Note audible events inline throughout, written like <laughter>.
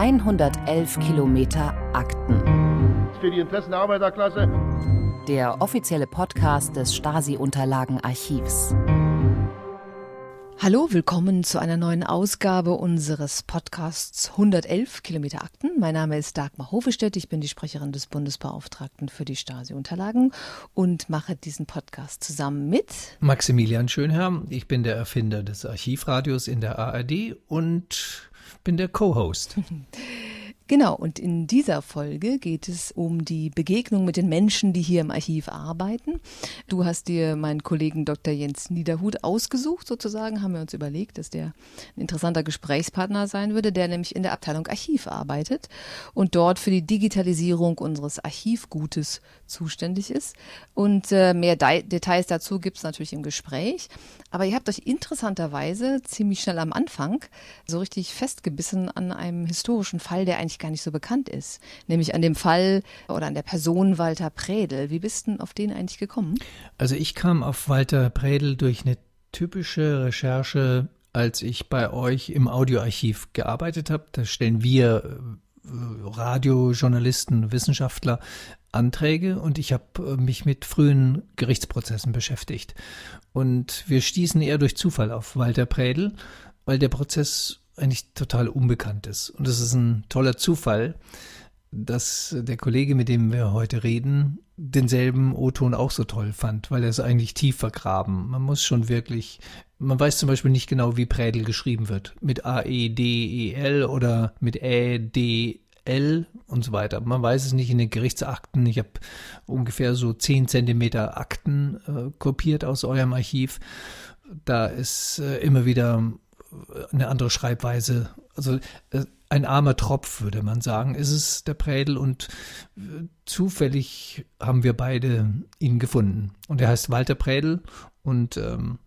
111 Kilometer Akten. Für die Interessen der Arbeiterklasse. Der offizielle Podcast des Stasi-Unterlagenarchivs. Hallo, willkommen zu einer neuen Ausgabe unseres Podcasts 111 Kilometer Akten. Mein Name ist Dagmar Hofestedt, ich bin die Sprecherin des Bundesbeauftragten für die Stasi-Unterlagen und mache diesen Podcast zusammen mit Maximilian Schönherr. Ich bin der Erfinder des Archivradios in der ARD und bin der Co-Host. <laughs> Genau, und in dieser Folge geht es um die Begegnung mit den Menschen, die hier im Archiv arbeiten. Du hast dir meinen Kollegen Dr. Jens Niederhut ausgesucht, sozusagen, haben wir uns überlegt, dass der ein interessanter Gesprächspartner sein würde, der nämlich in der Abteilung Archiv arbeitet und dort für die Digitalisierung unseres Archivgutes zuständig ist. Und äh, mehr De Details dazu gibt es natürlich im Gespräch. Aber ihr habt euch interessanterweise ziemlich schnell am Anfang so richtig festgebissen an einem historischen Fall, der eigentlich gar nicht so bekannt ist. Nämlich an dem Fall oder an der Person Walter Prädel. Wie bist du auf den eigentlich gekommen? Also ich kam auf Walter Prädel durch eine typische Recherche, als ich bei euch im Audioarchiv gearbeitet habe. Da stellen wir äh, Radiojournalisten, Wissenschaftler Anträge und ich habe äh, mich mit frühen Gerichtsprozessen beschäftigt. Und wir stießen eher durch Zufall auf Walter Prädel, weil der Prozess eigentlich total unbekannt ist. Und es ist ein toller Zufall, dass der Kollege, mit dem wir heute reden, denselben O-Ton auch so toll fand, weil er es eigentlich tief vergraben. Man muss schon wirklich, man weiß zum Beispiel nicht genau, wie Prädel geschrieben wird. Mit A-E-D-E-L oder mit Ä-D-L und so weiter. Man weiß es nicht in den Gerichtsakten. Ich habe ungefähr so zehn Zentimeter Akten äh, kopiert aus eurem Archiv. Da ist äh, immer wieder eine andere Schreibweise. Also äh, ein armer Tropf, würde man sagen, ist es der Prädel und äh, zufällig haben wir beide ihn gefunden. Und er heißt Walter Prädel und ähm,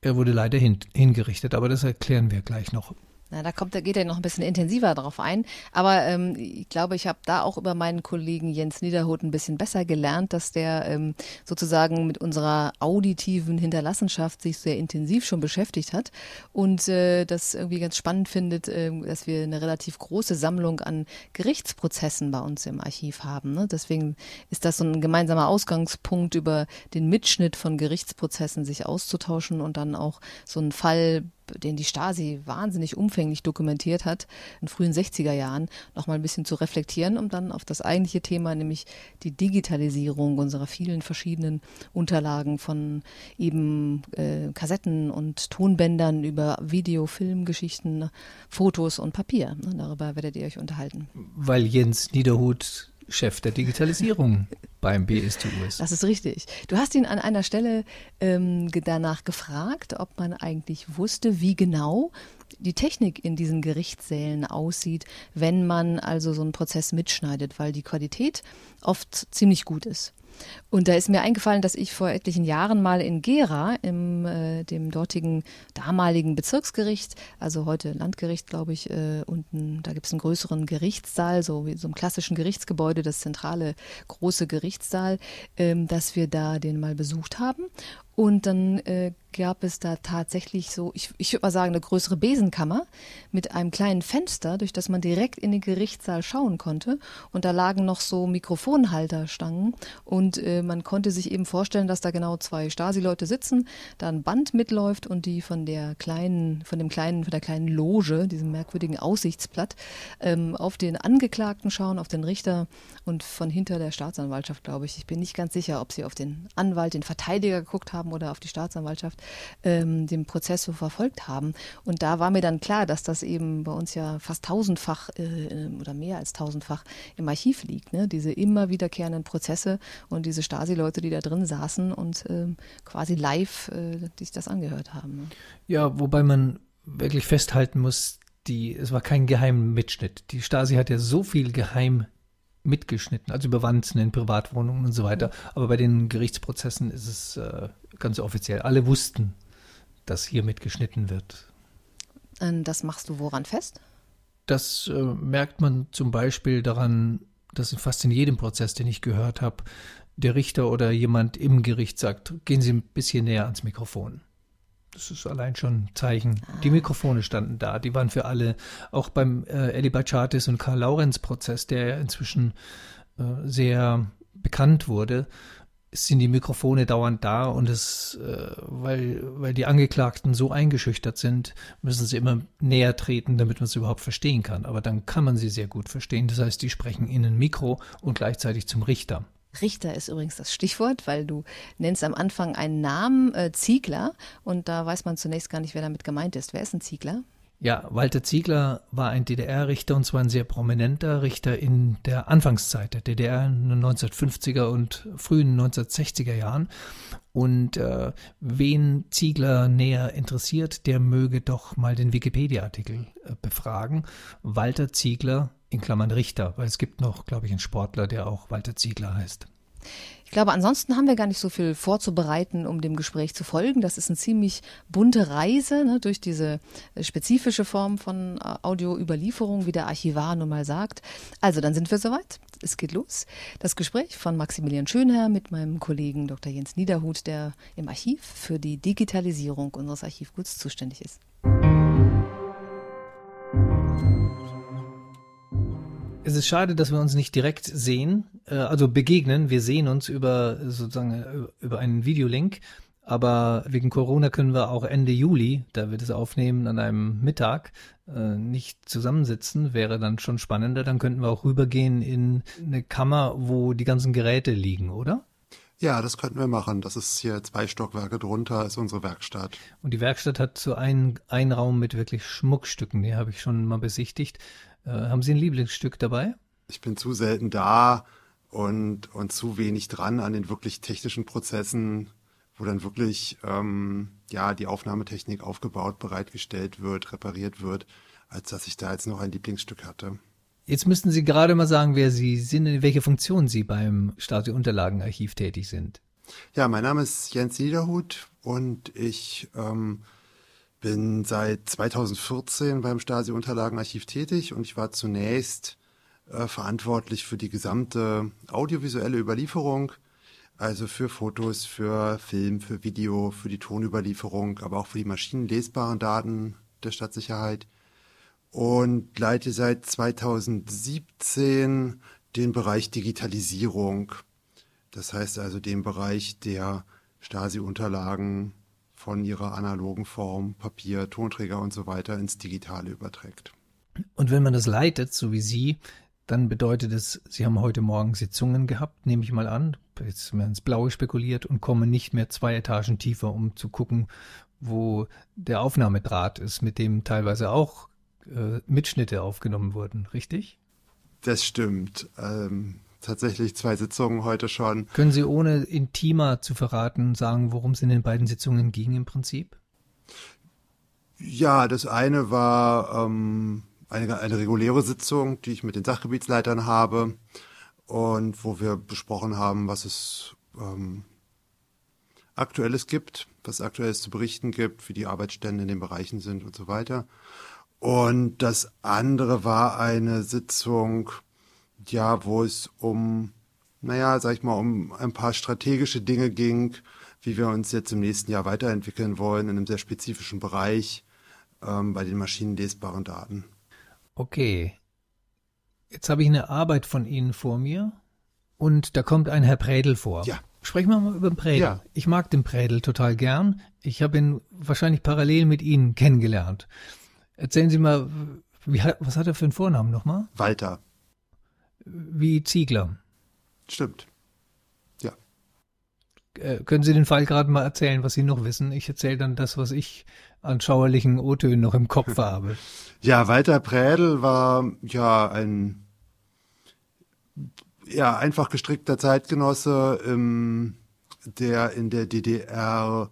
er wurde leider hin, hingerichtet, aber das erklären wir gleich noch. Na, da kommt, da geht er noch ein bisschen intensiver drauf ein. Aber ähm, ich glaube, ich habe da auch über meinen Kollegen Jens Niederhoth ein bisschen besser gelernt, dass der ähm, sozusagen mit unserer auditiven Hinterlassenschaft sich sehr intensiv schon beschäftigt hat und äh, das irgendwie ganz spannend findet, äh, dass wir eine relativ große Sammlung an Gerichtsprozessen bei uns im Archiv haben. Ne? Deswegen ist das so ein gemeinsamer Ausgangspunkt, über den Mitschnitt von Gerichtsprozessen sich auszutauschen und dann auch so einen Fall den die Stasi wahnsinnig umfänglich dokumentiert hat, in frühen 60er Jahren, nochmal ein bisschen zu reflektieren, um dann auf das eigentliche Thema, nämlich die Digitalisierung unserer vielen verschiedenen Unterlagen von eben äh, Kassetten und Tonbändern über Video, Filmgeschichten, Fotos und Papier. Darüber werdet ihr euch unterhalten. Weil Jens Niederhut Chef der Digitalisierung <laughs> beim BSTU ist. Das ist richtig. Du hast ihn an einer Stelle ähm, danach gefragt, ob man eigentlich wusste, wie genau die Technik in diesen Gerichtssälen aussieht, wenn man also so einen Prozess mitschneidet, weil die Qualität oft ziemlich gut ist. Und da ist mir eingefallen, dass ich vor etlichen Jahren mal in Gera, im äh, dem dortigen damaligen Bezirksgericht, also heute Landgericht, glaube ich, äh, unten, da gibt es einen größeren Gerichtssaal, so wie so einem klassischen Gerichtsgebäude, das zentrale große Gerichtssaal, ähm, dass wir da den mal besucht haben. Und dann äh, gab es da tatsächlich so, ich, ich würde mal sagen, eine größere Besenkammer mit einem kleinen Fenster, durch das man direkt in den Gerichtssaal schauen konnte. Und da lagen noch so Mikrofonhalterstangen. Und äh, man konnte sich eben vorstellen, dass da genau zwei Stasi-Leute sitzen, da ein Band mitläuft und die von der kleinen, von dem kleinen, von der kleinen Loge, diesem merkwürdigen Aussichtsblatt, ähm, auf den Angeklagten schauen, auf den Richter und von hinter der Staatsanwaltschaft, glaube ich. Ich bin nicht ganz sicher, ob sie auf den Anwalt, den Verteidiger geguckt haben oder auf die Staatsanwaltschaft ähm, den Prozess so verfolgt haben. Und da war mir dann klar, dass das eben bei uns ja fast tausendfach äh, oder mehr als tausendfach im Archiv liegt. Ne? Diese immer wiederkehrenden Prozesse und diese Stasi-Leute, die da drin saßen und ähm, quasi live äh, sich das angehört haben. Ne? Ja, wobei man wirklich festhalten muss, die, es war kein geheimer Mitschnitt. Die Stasi hat ja so viel geheim mitgeschnitten, also über Wanzen in Privatwohnungen und so weiter. Aber bei den Gerichtsprozessen ist es äh, ganz offiziell. Alle wussten, dass hier mitgeschnitten wird. Das machst du woran fest? Das äh, merkt man zum Beispiel daran, dass fast in jedem Prozess, den ich gehört habe, der Richter oder jemand im Gericht sagt, gehen Sie ein bisschen näher ans Mikrofon. Das ist allein schon ein Zeichen. Die ah. Mikrofone standen da, die waren für alle, auch beim äh, Eddie Bachatis und Karl Laurenz Prozess, der inzwischen äh, sehr bekannt wurde, sind die Mikrofone dauernd da und es, äh, weil, weil die Angeklagten so eingeschüchtert sind, müssen sie immer näher treten, damit man es überhaupt verstehen kann. Aber dann kann man sie sehr gut verstehen. Das heißt, die sprechen in ein Mikro und gleichzeitig zum Richter. Richter ist übrigens das Stichwort, weil du nennst am Anfang einen Namen äh, Ziegler und da weiß man zunächst gar nicht, wer damit gemeint ist. Wer ist ein Ziegler? Ja, Walter Ziegler war ein DDR-Richter und zwar ein sehr prominenter Richter in der Anfangszeit der DDR in den 1950er und frühen 1960er Jahren. Und äh, wen Ziegler näher interessiert, der möge doch mal den Wikipedia-Artikel äh, befragen. Walter Ziegler in Klammern Richter, weil es gibt noch, glaube ich, einen Sportler, der auch Walter Ziegler heißt. Ich glaube, ansonsten haben wir gar nicht so viel vorzubereiten, um dem Gespräch zu folgen. Das ist eine ziemlich bunte Reise ne, durch diese äh, spezifische Form von äh, Audioüberlieferung, wie der Archivar nun mal sagt. Also, dann sind wir soweit. Es geht los. Das Gespräch von Maximilian Schönherr mit meinem Kollegen Dr. Jens Niederhut, der im Archiv für die Digitalisierung unseres Archivguts zuständig ist. Es ist schade, dass wir uns nicht direkt sehen, äh, also begegnen. Wir sehen uns über sozusagen äh, über einen Videolink, aber wegen Corona können wir auch Ende Juli, da wir das aufnehmen an einem Mittag, äh, nicht zusammensitzen. Wäre dann schon spannender. Dann könnten wir auch rübergehen in eine Kammer, wo die ganzen Geräte liegen, oder? Ja, das könnten wir machen. Das ist hier zwei Stockwerke drunter, ist unsere Werkstatt. Und die Werkstatt hat so einen, einen Raum mit wirklich Schmuckstücken, die habe ich schon mal besichtigt. Äh, haben Sie ein Lieblingsstück dabei? Ich bin zu selten da und, und zu wenig dran an den wirklich technischen Prozessen, wo dann wirklich ähm, ja die Aufnahmetechnik aufgebaut, bereitgestellt wird, repariert wird, als dass ich da jetzt noch ein Lieblingsstück hatte. Jetzt müssten Sie gerade mal sagen, wer Sie sind, in welche Funktion Sie beim Stasi-Unterlagenarchiv tätig sind. Ja, mein Name ist Jens Niederhut und ich ähm, bin seit 2014 beim Stasi-Unterlagenarchiv tätig und ich war zunächst äh, verantwortlich für die gesamte audiovisuelle Überlieferung, also für Fotos, für Film, für Video, für die Tonüberlieferung, aber auch für die maschinenlesbaren Daten der Stadtsicherheit und leite seit 2017 den Bereich Digitalisierung. Das heißt also den Bereich der Stasi-Unterlagen von ihrer analogen Form, Papier, Tonträger und so weiter ins Digitale überträgt. Und wenn man das leitet, so wie Sie, dann bedeutet es, Sie haben heute Morgen Sitzungen gehabt, nehme ich mal an, jetzt werden ins Blaue spekuliert und kommen nicht mehr zwei Etagen tiefer, um zu gucken, wo der Aufnahmedraht ist, mit dem teilweise auch äh, Mitschnitte aufgenommen wurden, richtig? Das stimmt. Ähm, tatsächlich zwei Sitzungen heute schon. Können Sie ohne intimer zu verraten sagen, worum es in den beiden Sitzungen ging im Prinzip? Ja, das eine war ähm, eine, eine reguläre Sitzung, die ich mit den Sachgebietsleitern habe und wo wir besprochen haben, was es ähm, Aktuelles gibt, was Aktuelles zu berichten gibt, wie die Arbeitsstände in den Bereichen sind und so weiter. Und das andere war eine Sitzung, ja, wo es um, naja, sag ich mal, um ein paar strategische Dinge ging, wie wir uns jetzt im nächsten Jahr weiterentwickeln wollen in einem sehr spezifischen Bereich ähm, bei den maschinenlesbaren Daten. Okay. Jetzt habe ich eine Arbeit von Ihnen vor mir und da kommt ein Herr Prädel vor. Ja. Sprechen wir mal über den Prädel. Ja. Ich mag den Prädel total gern. Ich habe ihn wahrscheinlich parallel mit Ihnen kennengelernt. Erzählen Sie mal, wie, was hat er für einen Vornamen nochmal? Walter wie Ziegler. Stimmt. Ja. Äh, können Sie den Fall gerade mal erzählen, was Sie noch wissen? Ich erzähle dann das, was ich an schauerlichen O-Tönen noch im Kopf <laughs> habe. Ja, Walter Prädel war ja ein ja einfach gestrickter Zeitgenosse, ähm, der in der DDR,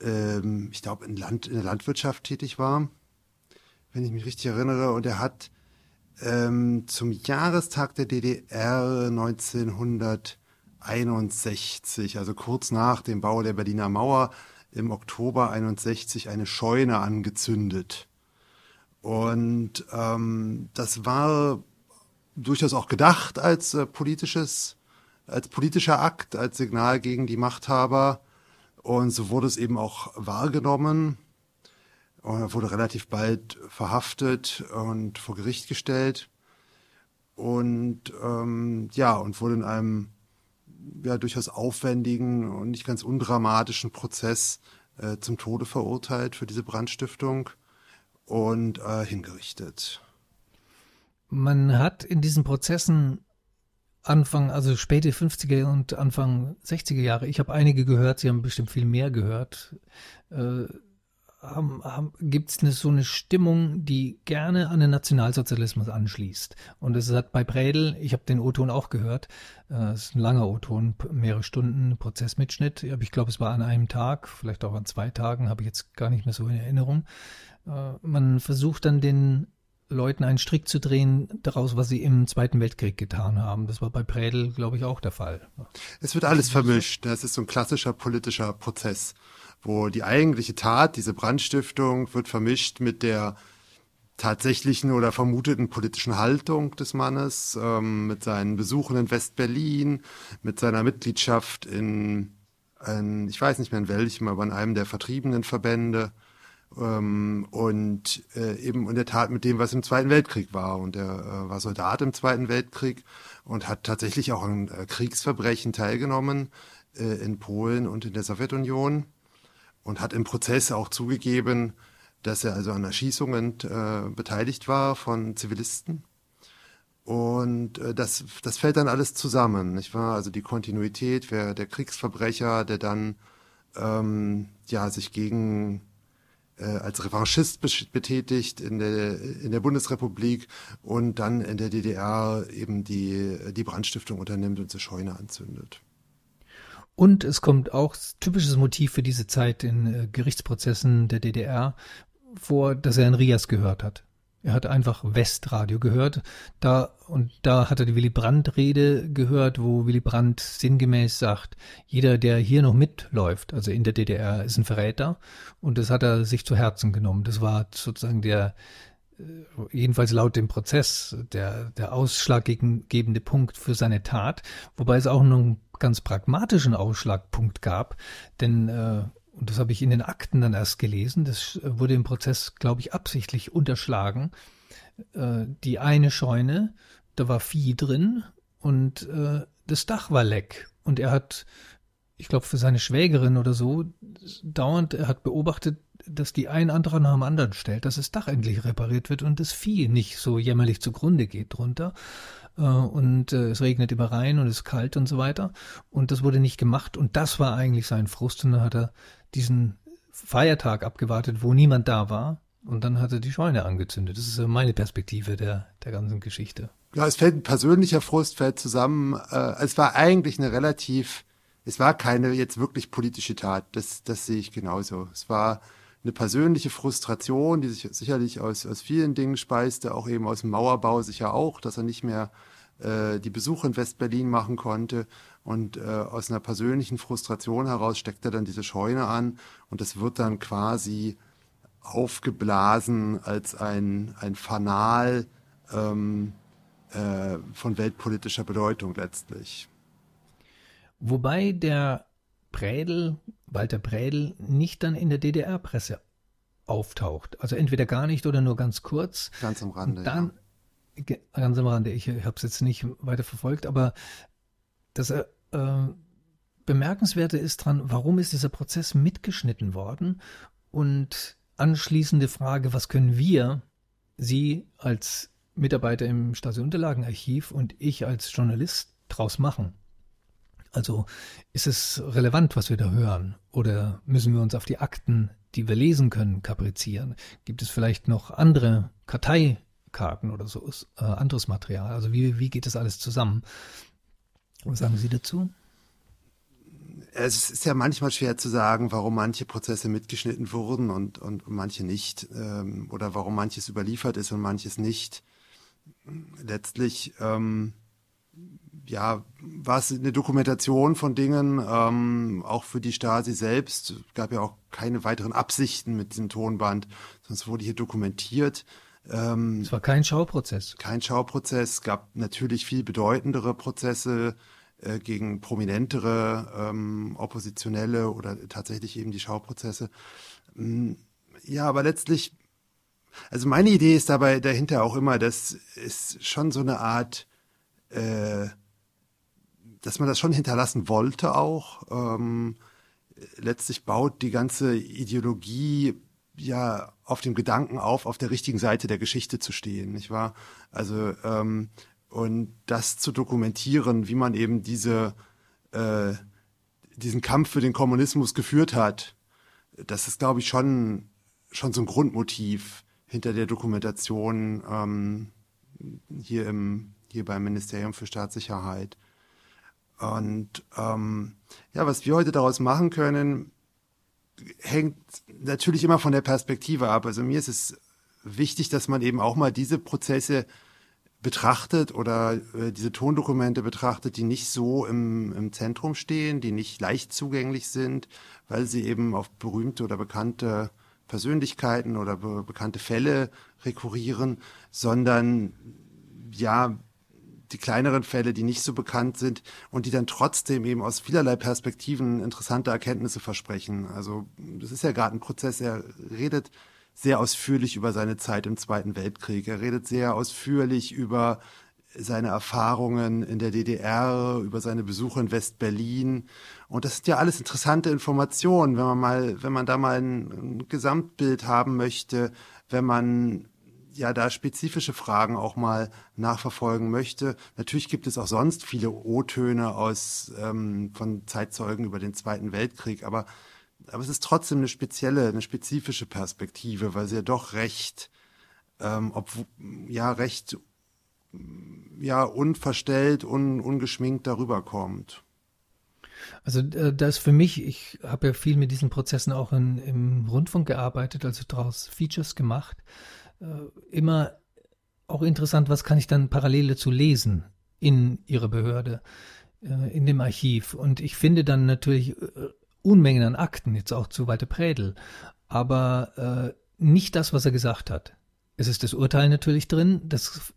ähm, ich glaube, in, Land, in der Landwirtschaft tätig war, wenn ich mich richtig erinnere. Und er hat ähm, zum Jahrestag der DDR 1961, also kurz nach dem Bau der Berliner Mauer, im Oktober 61 eine Scheune angezündet. Und ähm, das war durchaus auch gedacht als äh, politisches, als politischer Akt, als Signal gegen die Machthaber. Und so wurde es eben auch wahrgenommen. Und er wurde relativ bald verhaftet und vor Gericht gestellt. Und ähm, ja, und wurde in einem ja durchaus aufwendigen und nicht ganz undramatischen Prozess äh, zum Tode verurteilt für diese Brandstiftung und äh, hingerichtet. Man hat in diesen Prozessen Anfang, also späte 50er und Anfang 60er Jahre, ich habe einige gehört, Sie haben bestimmt viel mehr gehört, äh, haben, gibt es so eine Stimmung, die gerne an den Nationalsozialismus anschließt. Und es hat bei Bredel, ich habe den O-Ton auch gehört, äh, es ist ein langer O-Ton, mehrere Stunden Prozessmitschnitt, aber ich glaube, es war an einem Tag, vielleicht auch an zwei Tagen, habe ich jetzt gar nicht mehr so in Erinnerung. Äh, man versucht dann den Leuten einen Strick zu drehen daraus, was sie im Zweiten Weltkrieg getan haben. Das war bei Prädel, glaube ich, auch der Fall. Es wird alles vermischt. Das ist so ein klassischer politischer Prozess, wo die eigentliche Tat, diese Brandstiftung, wird vermischt mit der tatsächlichen oder vermuteten politischen Haltung des Mannes, ähm, mit seinen Besuchen in West-Berlin, mit seiner Mitgliedschaft in, in, ich weiß nicht mehr in welchem, aber in einem der vertriebenen Verbände ähm, und äh, eben in der Tat mit dem, was im Zweiten Weltkrieg war. Und er äh, war Soldat im Zweiten Weltkrieg und hat tatsächlich auch an äh, Kriegsverbrechen teilgenommen äh, in Polen und in der Sowjetunion und hat im Prozess auch zugegeben, dass er also an Erschießungen äh, beteiligt war von Zivilisten. Und äh, das, das fällt dann alles zusammen, nicht wahr? Also die Kontinuität, wer der Kriegsverbrecher, der dann ähm, ja sich gegen äh, als Revanchist betätigt in der, in der Bundesrepublik und dann in der DDR eben die, die Brandstiftung unternimmt und die Scheune anzündet. Und es kommt auch typisches Motiv für diese Zeit in äh, Gerichtsprozessen der DDR vor, dass er in Rias gehört hat. Er hat einfach Westradio gehört. Da, und da hat er die Willy Brandt-Rede gehört, wo Willy Brandt sinngemäß sagt, jeder, der hier noch mitläuft, also in der DDR, ist ein Verräter. Und das hat er sich zu Herzen genommen. Das war sozusagen der, jedenfalls laut dem Prozess, der, der ausschlaggebende Punkt für seine Tat. Wobei es auch noch einen ganz pragmatischen Ausschlagpunkt gab, denn äh, und das habe ich in den Akten dann erst gelesen, das wurde im Prozess, glaube ich, absichtlich unterschlagen, äh, die eine Scheune, da war Vieh drin und äh, das Dach war leck. Und er hat, ich glaube, für seine Schwägerin oder so, dauernd, er hat beobachtet, dass die ein anderer nach dem anderen stellt, dass das Dach endlich repariert wird und das Vieh nicht so jämmerlich zugrunde geht drunter. Äh, und äh, es regnet immer rein und es ist kalt und so weiter. Und das wurde nicht gemacht und das war eigentlich sein Frust und dann hat er diesen Feiertag abgewartet, wo niemand da war. Und dann hat er die Scheune angezündet. Das ist meine Perspektive der, der ganzen Geschichte. Ja, es fällt ein persönlicher Frust fällt zusammen. Äh, es war eigentlich eine relativ, es war keine jetzt wirklich politische Tat. Das, das sehe ich genauso. Es war eine persönliche Frustration, die sich sicherlich aus, aus vielen Dingen speiste, auch eben aus dem Mauerbau sicher auch, dass er nicht mehr äh, die Besuche in Westberlin machen konnte. Und äh, aus einer persönlichen Frustration heraus steckt er dann diese Scheune an und das wird dann quasi aufgeblasen als ein, ein Fanal ähm, äh, von weltpolitischer Bedeutung letztlich. Wobei der Prädel, Walter Prädel, nicht dann in der DDR-Presse auftaucht. Also entweder gar nicht oder nur ganz kurz. Ganz am Rande. Und dann, ja. ganz am Rande, ich habe es jetzt nicht weiter verfolgt, aber das äh, Bemerkenswerte ist dran, warum ist dieser Prozess mitgeschnitten worden? Und anschließende Frage, was können wir, Sie als Mitarbeiter im Stasi-Unterlagenarchiv und ich als Journalist draus machen? Also ist es relevant, was wir da hören? Oder müssen wir uns auf die Akten, die wir lesen können, kaprizieren? Gibt es vielleicht noch andere Karteikarten oder so, äh, anderes Material? Also wie, wie geht das alles zusammen? Was sagen Sie dazu? Es ist ja manchmal schwer zu sagen, warum manche Prozesse mitgeschnitten wurden und, und manche nicht. Ähm, oder warum manches überliefert ist und manches nicht. Letztlich ähm, ja, war es eine Dokumentation von Dingen, ähm, auch für die Stasi selbst. Es gab ja auch keine weiteren Absichten mit diesem Tonband, sonst wurde hier dokumentiert. Ähm, es war kein Schauprozess. Kein Schauprozess. Es gab natürlich viel bedeutendere Prozesse äh, gegen prominentere ähm, Oppositionelle oder tatsächlich eben die Schauprozesse. Mm, ja, aber letztlich, also meine Idee ist dabei dahinter auch immer, dass es schon so eine Art, äh, dass man das schon hinterlassen wollte auch. Ähm, letztlich baut die ganze Ideologie ja auf dem Gedanken auf, auf der richtigen Seite der Geschichte zu stehen, nicht wahr? Also ähm, und das zu dokumentieren, wie man eben diese äh, diesen Kampf für den Kommunismus geführt hat, das ist, glaube ich, schon schon so ein Grundmotiv hinter der Dokumentation ähm, hier im hier beim Ministerium für Staatssicherheit. Und ähm, ja, was wir heute daraus machen können, hängt natürlich immer von der Perspektive ab. Also mir ist es wichtig, dass man eben auch mal diese Prozesse betrachtet oder äh, diese Tondokumente betrachtet, die nicht so im, im Zentrum stehen, die nicht leicht zugänglich sind, weil sie eben auf berühmte oder bekannte Persönlichkeiten oder be bekannte Fälle rekurrieren, sondern ja, die kleineren Fälle, die nicht so bekannt sind und die dann trotzdem eben aus vielerlei Perspektiven interessante Erkenntnisse versprechen. Also das ist ja gerade ein Prozess, er redet sehr ausführlich über seine Zeit im Zweiten Weltkrieg. Er redet sehr ausführlich über seine Erfahrungen in der DDR, über seine Besuche in West-Berlin. Und das sind ja alles interessante Informationen, wenn man mal, wenn man da mal ein, ein Gesamtbild haben möchte, wenn man ja da spezifische Fragen auch mal nachverfolgen möchte. Natürlich gibt es auch sonst viele O-Töne aus ähm, von Zeitzeugen über den Zweiten Weltkrieg, aber aber es ist trotzdem eine spezielle, eine spezifische Perspektive, weil sie ja doch recht, ähm, ob, ja recht, ja unverstellt, un, ungeschminkt darüber kommt. Also äh, das für mich, ich habe ja viel mit diesen Prozessen auch in, im Rundfunk gearbeitet, also daraus Features gemacht immer auch interessant, was kann ich dann parallel dazu lesen in Ihrer Behörde, äh, in dem Archiv. Und ich finde dann natürlich äh, Unmengen an Akten, jetzt auch zu Walter Prädel, aber äh, nicht das, was er gesagt hat. Es ist das Urteil natürlich drin, das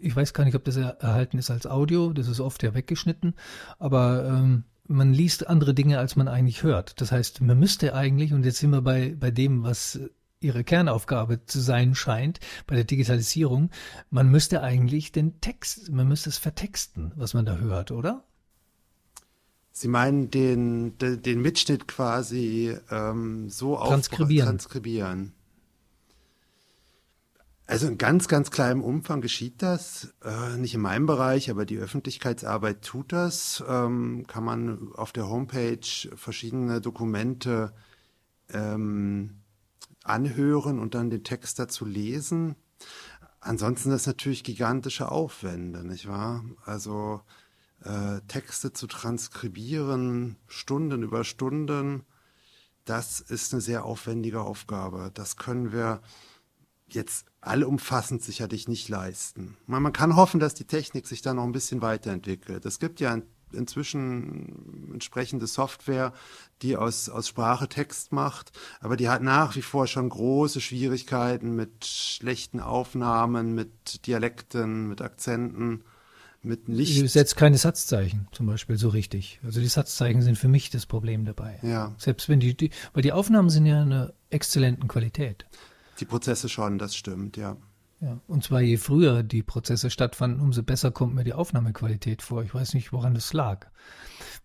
ich weiß gar nicht, ob das erhalten ist als Audio, das ist oft ja weggeschnitten, aber ähm, man liest andere Dinge, als man eigentlich hört. Das heißt, man müsste eigentlich, und jetzt sind wir bei, bei dem, was ihre Kernaufgabe zu sein scheint bei der Digitalisierung, man müsste eigentlich den Text, man müsste es vertexten, was man da hört, oder? Sie meinen den, den, den Mitschnitt quasi ähm, so transkribieren. transkribieren. Also in ganz, ganz kleinem Umfang geschieht das. Äh, nicht in meinem Bereich, aber die Öffentlichkeitsarbeit tut das. Ähm, kann man auf der Homepage verschiedene Dokumente ähm, anhören und dann den Text dazu lesen. Ansonsten ist natürlich gigantische Aufwände, nicht wahr? Also äh, Texte zu transkribieren, Stunden über Stunden, das ist eine sehr aufwendige Aufgabe. Das können wir jetzt allumfassend sicherlich nicht leisten. Man, kann hoffen, dass die Technik sich da noch ein bisschen weiterentwickelt. Es gibt ja inzwischen entsprechende Software, die aus, aus Sprache Text macht, aber die hat nach wie vor schon große Schwierigkeiten mit schlechten Aufnahmen, mit Dialekten, mit Akzenten, mit nicht. Du setzt keine Satzzeichen zum Beispiel so richtig. Also die Satzzeichen sind für mich das Problem dabei. Ja. Selbst wenn die, die weil die Aufnahmen sind ja einer exzellenten Qualität. Die Prozesse schon, das stimmt, ja. Ja, und zwar je früher die Prozesse stattfanden, umso besser kommt mir die Aufnahmequalität vor. Ich weiß nicht, woran das lag.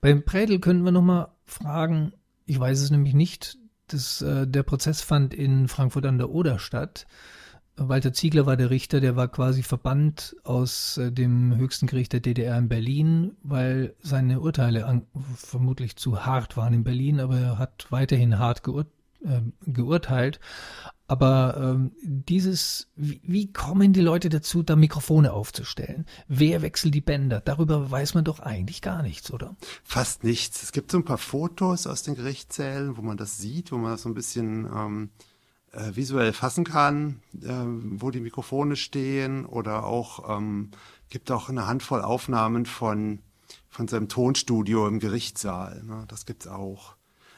Beim Prädel könnten wir nochmal fragen, ich weiß es nämlich nicht, das, äh, der Prozess fand in Frankfurt an der Oder statt. Walter Ziegler war der Richter, der war quasi verbannt aus äh, dem höchsten Gericht der DDR in Berlin, weil seine Urteile an, vermutlich zu hart waren in Berlin, aber er hat weiterhin hart geurt, äh, geurteilt. Aber ähm, dieses, wie, wie kommen die Leute dazu, da Mikrofone aufzustellen? Wer wechselt die Bänder? Darüber weiß man doch eigentlich gar nichts, oder? Fast nichts. Es gibt so ein paar Fotos aus den Gerichtssälen, wo man das sieht, wo man das so ein bisschen ähm, äh, visuell fassen kann, äh, wo die Mikrofone stehen oder auch ähm, gibt auch eine Handvoll Aufnahmen von von seinem Tonstudio im Gerichtssaal. Ne? Das gibt's auch,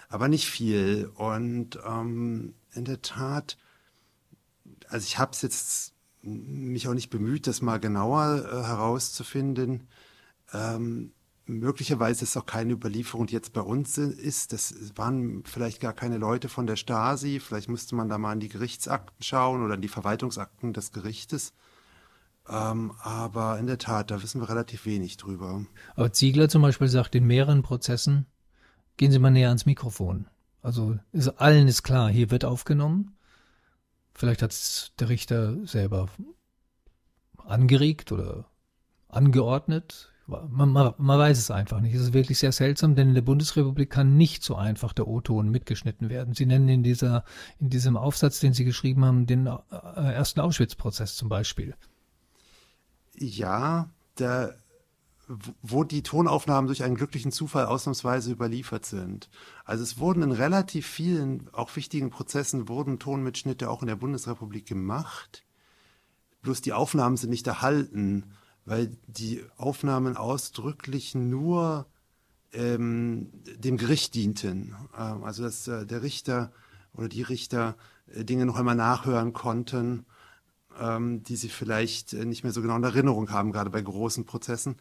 aber nicht viel. Und ähm, in der Tat, also ich habe es jetzt mich auch nicht bemüht, das mal genauer äh, herauszufinden. Ähm, möglicherweise ist auch keine Überlieferung, die jetzt bei uns ist. Das waren vielleicht gar keine Leute von der Stasi. Vielleicht müsste man da mal in die Gerichtsakten schauen oder in die Verwaltungsakten des Gerichtes. Ähm, aber in der Tat, da wissen wir relativ wenig drüber. Aber Ziegler zum Beispiel sagt in mehreren Prozessen, gehen Sie mal näher ans Mikrofon. Also ist, allen ist klar, hier wird aufgenommen. Vielleicht hat es der Richter selber angeregt oder angeordnet. Man, man, man, weiß es einfach nicht. Es ist wirklich sehr seltsam, denn in der Bundesrepublik kann nicht so einfach der O-Ton mitgeschnitten werden. Sie nennen in dieser, in diesem Aufsatz, den Sie geschrieben haben, den äh, ersten Auschwitz-Prozess zum Beispiel. Ja, der, wo die Tonaufnahmen durch einen glücklichen Zufall ausnahmsweise überliefert sind. Also es wurden in relativ vielen, auch wichtigen Prozessen, wurden Tonmitschnitte auch in der Bundesrepublik gemacht. Bloß die Aufnahmen sind nicht erhalten weil die Aufnahmen ausdrücklich nur ähm, dem Gericht dienten. Ähm, also dass äh, der Richter oder die Richter äh, Dinge noch einmal nachhören konnten, ähm, die sie vielleicht äh, nicht mehr so genau in Erinnerung haben, gerade bei großen Prozessen.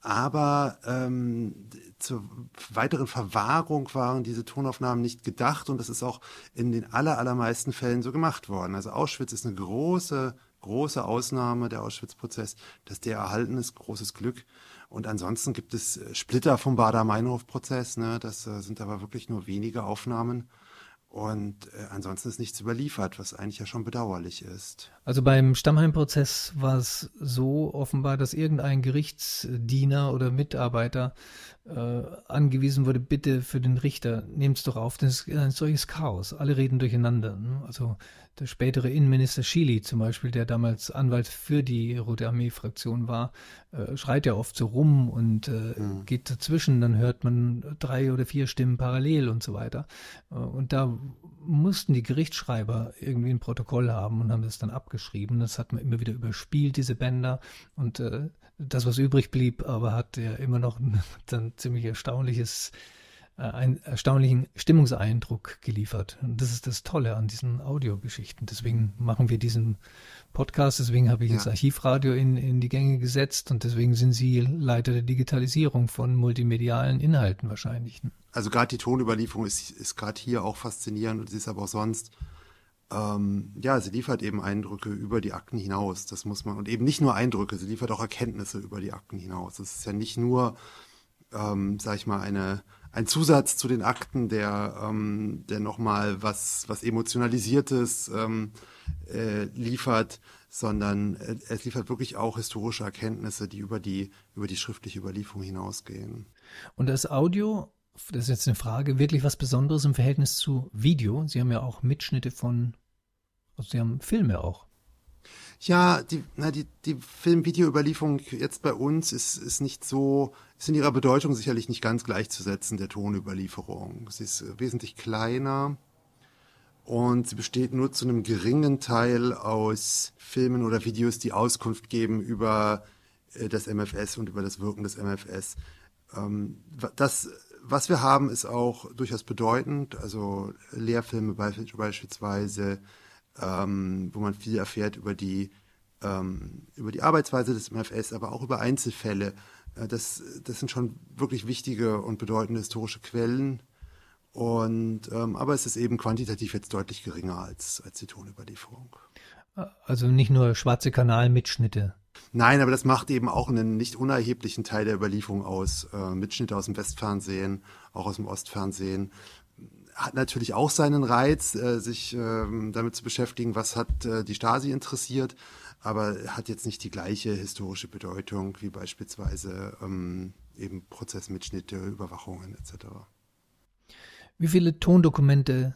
Aber ähm, zur weiteren Verwahrung waren diese Tonaufnahmen nicht gedacht und das ist auch in den aller, allermeisten Fällen so gemacht worden. Also Auschwitz ist eine große große Ausnahme, der Auschwitz-Prozess, dass der erhalten ist, großes Glück. Und ansonsten gibt es äh, Splitter vom Bader-Meinhof-Prozess, ne? das äh, sind aber wirklich nur wenige Aufnahmen. Und äh, ansonsten ist nichts überliefert, was eigentlich ja schon bedauerlich ist. Also beim Stammheim-Prozess war es so offenbar, dass irgendein Gerichtsdiener oder Mitarbeiter äh, angewiesen wurde, bitte für den Richter, nehmt es doch auf, das ist ein solches Chaos. Alle reden durcheinander. Ne? Also der spätere Innenminister Schily zum Beispiel, der damals Anwalt für die Rote Armee-Fraktion war, äh, schreit ja oft so rum und äh, mhm. geht dazwischen, dann hört man drei oder vier Stimmen parallel und so weiter. Äh, und da mussten die Gerichtsschreiber irgendwie ein Protokoll haben und haben das dann abgeschrieben. Das hat man immer wieder überspielt, diese Bänder. Und äh, das, was übrig blieb, aber hat ja immer noch <laughs> ein, ein ziemlich erstaunliches einen erstaunlichen Stimmungseindruck geliefert. Und das ist das Tolle an diesen Audiogeschichten. Deswegen machen wir diesen Podcast, deswegen habe ich ja. das Archivradio in, in die Gänge gesetzt und deswegen sind Sie Leiter der Digitalisierung von multimedialen Inhalten wahrscheinlich. Also gerade die Tonüberlieferung ist, ist gerade hier auch faszinierend und sie ist aber auch sonst. Ähm, ja, sie liefert eben Eindrücke über die Akten hinaus. Das muss man, und eben nicht nur Eindrücke, sie liefert auch Erkenntnisse über die Akten hinaus. Es ist ja nicht nur, ähm, sag ich mal, eine, ein Zusatz zu den Akten, der, ähm, der nochmal was, was Emotionalisiertes ähm, äh, liefert, sondern äh, es liefert wirklich auch historische Erkenntnisse, die über die, über die schriftliche Überlieferung hinausgehen. Und das Audio, das ist jetzt eine Frage, wirklich was Besonderes im Verhältnis zu Video? Sie haben ja auch Mitschnitte von, also Sie haben Filme auch. Ja, die, na, die, die Film-Video-Überlieferung jetzt bei uns ist, ist nicht so, ist in ihrer Bedeutung sicherlich nicht ganz gleichzusetzen der Tonüberlieferung. Sie ist wesentlich kleiner und sie besteht nur zu einem geringen Teil aus Filmen oder Videos, die Auskunft geben über äh, das MFS und über das Wirken des MFS. Ähm, das, was wir haben, ist auch durchaus bedeutend. Also Lehrfilme beispielsweise, ähm, wo man viel erfährt über die, ähm, über die Arbeitsweise des MFS, aber auch über Einzelfälle. Äh, das, das sind schon wirklich wichtige und bedeutende historische Quellen. Und, ähm, aber es ist eben quantitativ jetzt deutlich geringer als, als die Tonüberlieferung. Also nicht nur schwarze Kanalmitschnitte. Nein, aber das macht eben auch einen nicht unerheblichen Teil der Überlieferung aus. Äh, Mitschnitte aus dem Westfernsehen, auch aus dem Ostfernsehen hat natürlich auch seinen Reiz, äh, sich ähm, damit zu beschäftigen, was hat äh, die Stasi interessiert, aber hat jetzt nicht die gleiche historische Bedeutung wie beispielsweise ähm, eben Prozessmitschnitte, Überwachungen etc. Wie viele Tondokumente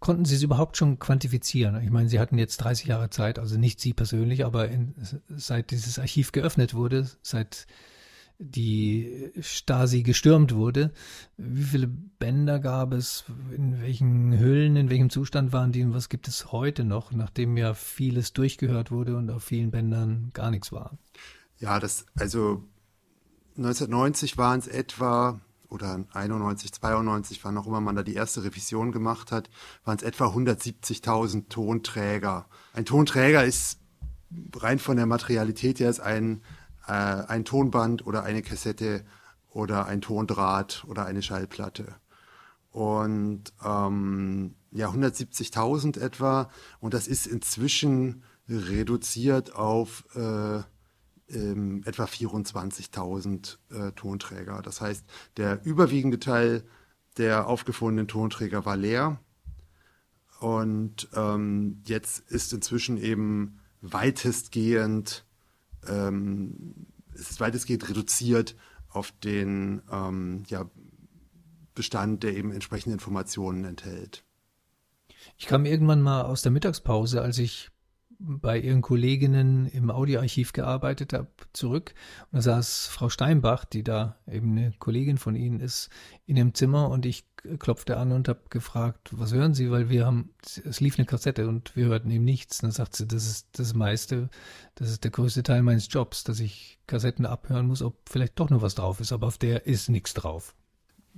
konnten Sie es überhaupt schon quantifizieren? Ich meine, Sie hatten jetzt 30 Jahre Zeit, also nicht Sie persönlich, aber in, seit dieses Archiv geöffnet wurde, seit die Stasi gestürmt wurde. Wie viele Bänder gab es? In welchen Hüllen, in welchem Zustand waren die und was gibt es heute noch, nachdem ja vieles durchgehört wurde und auf vielen Bändern gar nichts war? Ja, das, also 1990 waren es etwa, oder 91, 92, wann auch immer man da die erste Revision gemacht hat, waren es etwa 170.000 Tonträger. Ein Tonträger ist rein von der Materialität her ist ein äh, ein Tonband oder eine Kassette oder ein Tondraht oder eine Schallplatte. Und ähm, ja, 170.000 etwa. Und das ist inzwischen reduziert auf äh, ähm, etwa 24.000 äh, Tonträger. Das heißt, der überwiegende Teil der aufgefundenen Tonträger war leer. Und ähm, jetzt ist inzwischen eben weitestgehend, ähm, es ist weitestgehend reduziert auf den ähm, ja, Bestand, der eben entsprechende Informationen enthält. Ich kam irgendwann mal aus der Mittagspause, als ich bei ihren Kolleginnen im Audioarchiv gearbeitet habe, zurück. Und da saß Frau Steinbach, die da eben eine Kollegin von Ihnen ist, in ihrem Zimmer und ich klopfte an und habe gefragt, was hören Sie, weil wir haben, es lief eine Kassette und wir hörten eben nichts. Und dann sagt sie, das ist das meiste, das ist der größte Teil meines Jobs, dass ich Kassetten abhören muss, ob vielleicht doch noch was drauf ist, aber auf der ist nichts drauf.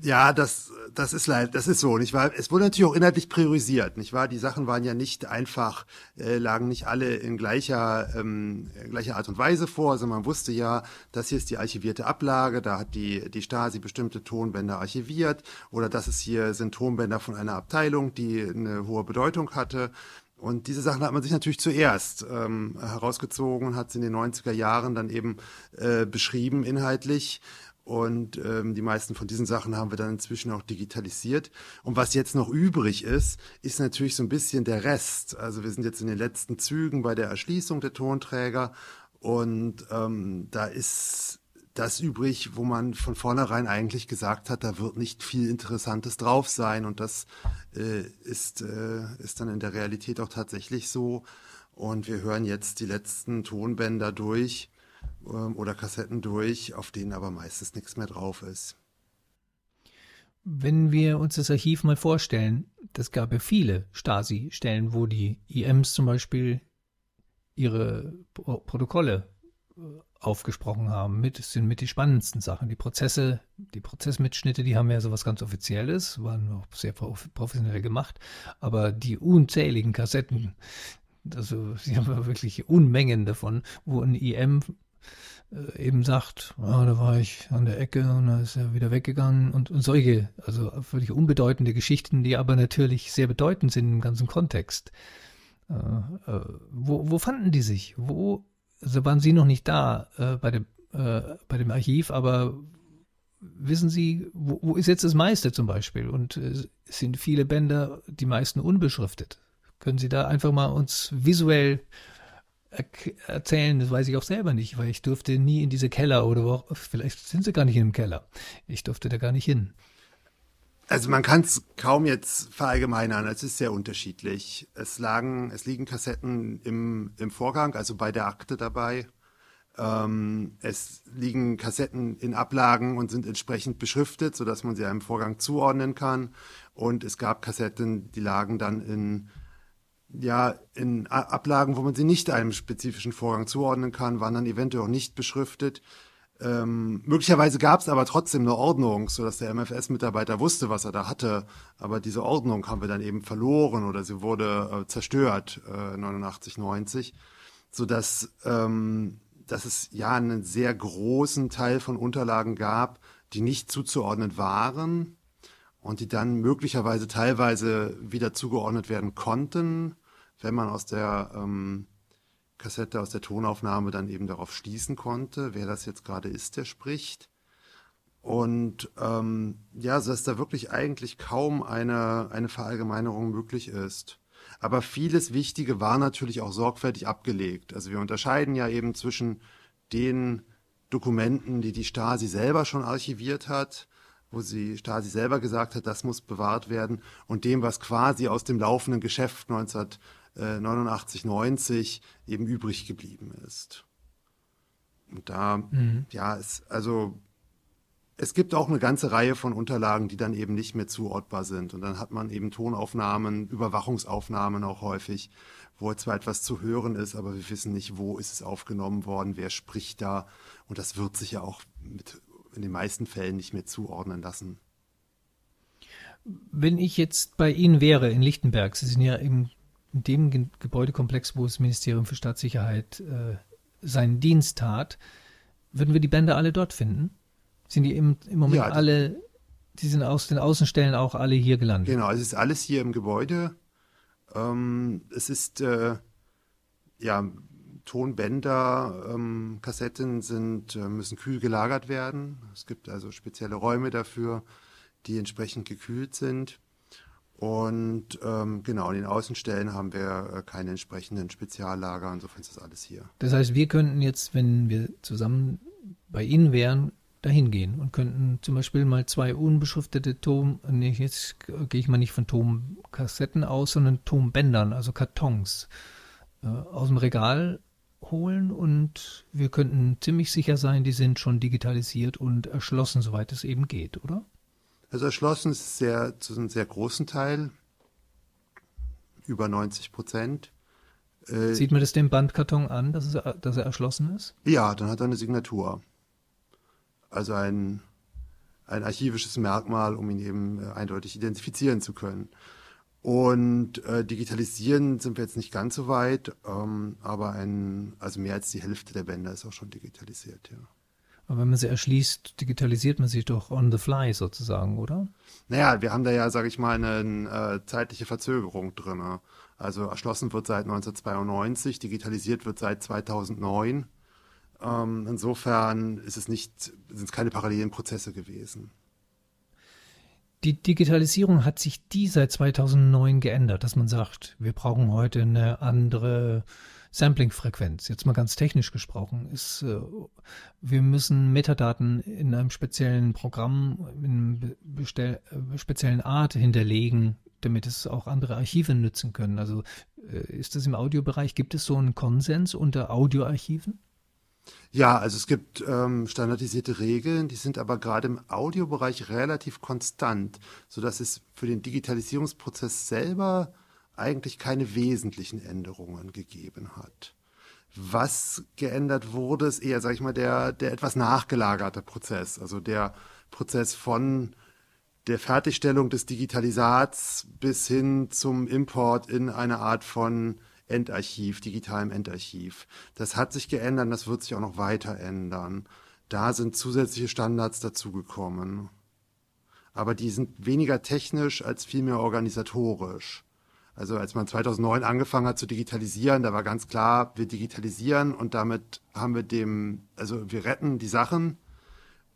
Ja, das, das ist leid, das ist so, nicht wahr? Es wurde natürlich auch inhaltlich priorisiert, nicht wahr? Die Sachen waren ja nicht einfach, äh, lagen nicht alle in gleicher, ähm, gleicher Art und Weise vor, sondern man wusste ja, das hier ist die archivierte Ablage, da hat die, die Stasi bestimmte Tonbänder archiviert, oder das ist hier sind Tonbänder von einer Abteilung, die eine hohe Bedeutung hatte. Und diese Sachen hat man sich natürlich zuerst ähm, herausgezogen und hat sie in den 90er Jahren dann eben äh, beschrieben inhaltlich und ähm, die meisten von diesen Sachen haben wir dann inzwischen auch digitalisiert. Und was jetzt noch übrig ist, ist natürlich so ein bisschen der Rest. Also wir sind jetzt in den letzten Zügen bei der Erschließung der Tonträger und ähm, da ist das übrig, wo man von vornherein eigentlich gesagt hat, da wird nicht viel Interessantes drauf sein. Und das äh, ist, äh, ist dann in der Realität auch tatsächlich so. Und wir hören jetzt die letzten Tonbänder durch oder Kassetten durch, auf denen aber meistens nichts mehr drauf ist. Wenn wir uns das Archiv mal vorstellen, das gab ja viele Stasi-Stellen, wo die IMs zum Beispiel ihre Protokolle äh, aufgesprochen haben. Mit, sind mit die spannendsten Sachen. Die Prozesse, die Prozessmitschnitte, die haben ja sowas ganz Offizielles, waren auch sehr professionell gemacht. Aber die unzähligen Kassetten, also <laughs> sie haben wirklich Unmengen davon, wo ein IM äh, eben sagt, ah, da war ich an der Ecke und da ist er wieder weggegangen und, und solche, also völlig unbedeutende Geschichten, die aber natürlich sehr bedeutend sind im ganzen Kontext. Äh, äh, wo, wo fanden die sich? Wo, also waren Sie noch nicht da äh, bei, dem, äh, bei dem Archiv, aber wissen Sie, wo, wo ist jetzt das meiste zum Beispiel? Und sind viele Bänder, die meisten unbeschriftet. Können Sie da einfach mal uns visuell erzählen, das weiß ich auch selber nicht, weil ich durfte nie in diese Keller oder wo, vielleicht sind sie gar nicht dem Keller. Ich durfte da gar nicht hin. Also man kann es kaum jetzt verallgemeinern, es ist sehr unterschiedlich. Es lagen, es liegen Kassetten im, im Vorgang, also bei der Akte dabei. Ähm, es liegen Kassetten in Ablagen und sind entsprechend beschriftet, sodass man sie einem Vorgang zuordnen kann. Und es gab Kassetten, die lagen dann in ja, in Ablagen, wo man sie nicht einem spezifischen Vorgang zuordnen kann, waren dann eventuell auch nicht beschriftet. Ähm, möglicherweise gab es aber trotzdem eine Ordnung, so dass der MFS-Mitarbeiter wusste, was er da hatte. Aber diese Ordnung haben wir dann eben verloren oder sie wurde äh, zerstört, äh, 89, 90, so dass, ähm, dass es ja einen sehr großen Teil von Unterlagen gab, die nicht zuzuordnen waren und die dann möglicherweise teilweise wieder zugeordnet werden konnten wenn man aus der ähm, Kassette, aus der Tonaufnahme dann eben darauf schließen konnte, wer das jetzt gerade ist, der spricht. Und ähm, ja, dass da wirklich eigentlich kaum eine, eine Verallgemeinerung möglich ist. Aber vieles Wichtige war natürlich auch sorgfältig abgelegt. Also wir unterscheiden ja eben zwischen den Dokumenten, die die Stasi selber schon archiviert hat, wo sie Stasi selber gesagt hat, das muss bewahrt werden, und dem, was quasi aus dem laufenden Geschäft 19 89, 90 eben übrig geblieben ist. Und da, mhm. ja, es, also es gibt auch eine ganze Reihe von Unterlagen, die dann eben nicht mehr zuortbar sind. Und dann hat man eben Tonaufnahmen, Überwachungsaufnahmen auch häufig, wo zwar etwas zu hören ist, aber wir wissen nicht, wo ist es aufgenommen worden, wer spricht da. Und das wird sich ja auch mit, in den meisten Fällen nicht mehr zuordnen lassen. Wenn ich jetzt bei Ihnen wäre in Lichtenberg, Sie sind ja im dem Ge Gebäudekomplex, wo das Ministerium für Staatssicherheit äh, seinen Dienst tat, würden wir die Bänder alle dort finden? Sind die im, im Moment ja, alle, die sind aus den Außenstellen auch alle hier gelandet? Genau, es ist alles hier im Gebäude. Ähm, es ist, äh, ja, Tonbänder, ähm, Kassetten sind, äh, müssen kühl gelagert werden. Es gibt also spezielle Räume dafür, die entsprechend gekühlt sind. Und ähm, genau, in den Außenstellen haben wir äh, keine entsprechenden Speziallager. Insofern ist das alles hier. Das heißt, wir könnten jetzt, wenn wir zusammen bei Ihnen wären, dahin gehen und könnten zum Beispiel mal zwei unbeschriftete Tom, nee, jetzt gehe ich mal nicht von Tomkassetten aus, sondern Tombändern, also Kartons, äh, aus dem Regal holen und wir könnten ziemlich sicher sein, die sind schon digitalisiert und erschlossen, soweit es eben geht, oder? Also erschlossen ist sehr, zu einem sehr großen Teil, über 90 Prozent. Äh, Sieht man das dem Bandkarton an, dass, es, dass er erschlossen ist? Ja, dann hat er eine Signatur. Also ein, ein archivisches Merkmal, um ihn eben äh, eindeutig identifizieren zu können. Und äh, digitalisieren sind wir jetzt nicht ganz so weit, ähm, aber ein, also mehr als die Hälfte der Bänder ist auch schon digitalisiert, ja. Aber wenn man sie erschließt, digitalisiert man sich doch on the fly sozusagen, oder? Naja, wir haben da ja, sage ich mal, eine äh, zeitliche Verzögerung drin. Also erschlossen wird seit 1992, digitalisiert wird seit 2009. Ähm, insofern ist es nicht, sind es keine parallelen Prozesse gewesen. Die Digitalisierung hat sich die seit 2009 geändert, dass man sagt, wir brauchen heute eine andere Sampling-Frequenz. Jetzt mal ganz technisch gesprochen, ist, äh, wir müssen Metadaten in einem speziellen Programm, in einer äh, speziellen Art hinterlegen, damit es auch andere Archive nützen können. Also äh, ist das im Audiobereich, gibt es so einen Konsens unter Audioarchiven? Ja, also es gibt ähm, standardisierte Regeln, die sind aber gerade im Audiobereich relativ konstant, sodass es für den Digitalisierungsprozess selber eigentlich keine wesentlichen Änderungen gegeben hat. Was geändert wurde, ist eher, sag ich mal, der, der etwas nachgelagerte Prozess, also der Prozess von der Fertigstellung des Digitalisats bis hin zum Import in eine Art von Endarchiv, digitalem Endarchiv. Das hat sich geändert, das wird sich auch noch weiter ändern. Da sind zusätzliche Standards dazugekommen. Aber die sind weniger technisch als vielmehr organisatorisch. Also als man 2009 angefangen hat zu digitalisieren, da war ganz klar, wir digitalisieren und damit haben wir dem, also wir retten die Sachen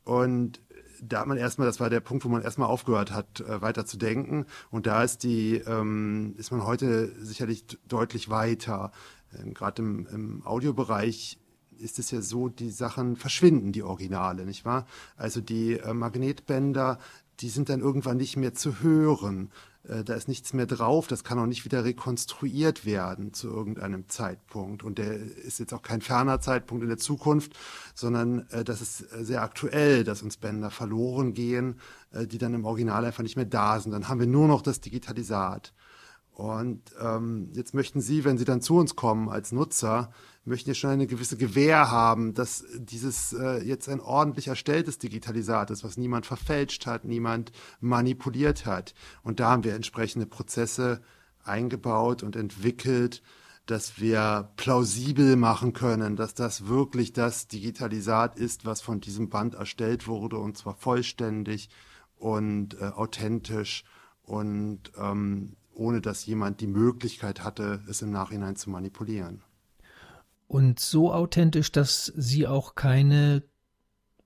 und da hat man erstmal, das war der Punkt, wo man erstmal aufgehört hat, äh, weiter zu denken. Und da ist die, ähm, ist man heute sicherlich deutlich weiter. Ähm, Gerade im, im Audiobereich ist es ja so, die Sachen verschwinden, die Originale, nicht wahr? Also die äh, Magnetbänder, die sind dann irgendwann nicht mehr zu hören. Äh, da ist nichts mehr drauf, das kann auch nicht wieder rekonstruiert werden zu irgendeinem Zeitpunkt. Und der ist jetzt auch kein ferner Zeitpunkt in der Zukunft, sondern äh, das ist sehr aktuell, dass uns Bänder verloren gehen, äh, die dann im Original einfach nicht mehr da sind. Dann haben wir nur noch das Digitalisat. Und ähm, jetzt möchten Sie, wenn Sie dann zu uns kommen als Nutzer, möchten ja schon eine gewisse Gewähr haben, dass dieses äh, jetzt ein ordentlich erstelltes Digitalisat ist, was niemand verfälscht hat, niemand manipuliert hat. Und da haben wir entsprechende Prozesse eingebaut und entwickelt, dass wir plausibel machen können, dass das wirklich das Digitalisat ist, was von diesem Band erstellt wurde, und zwar vollständig und äh, authentisch und ähm, ohne dass jemand die Möglichkeit hatte, es im Nachhinein zu manipulieren. Und so authentisch, dass sie auch keine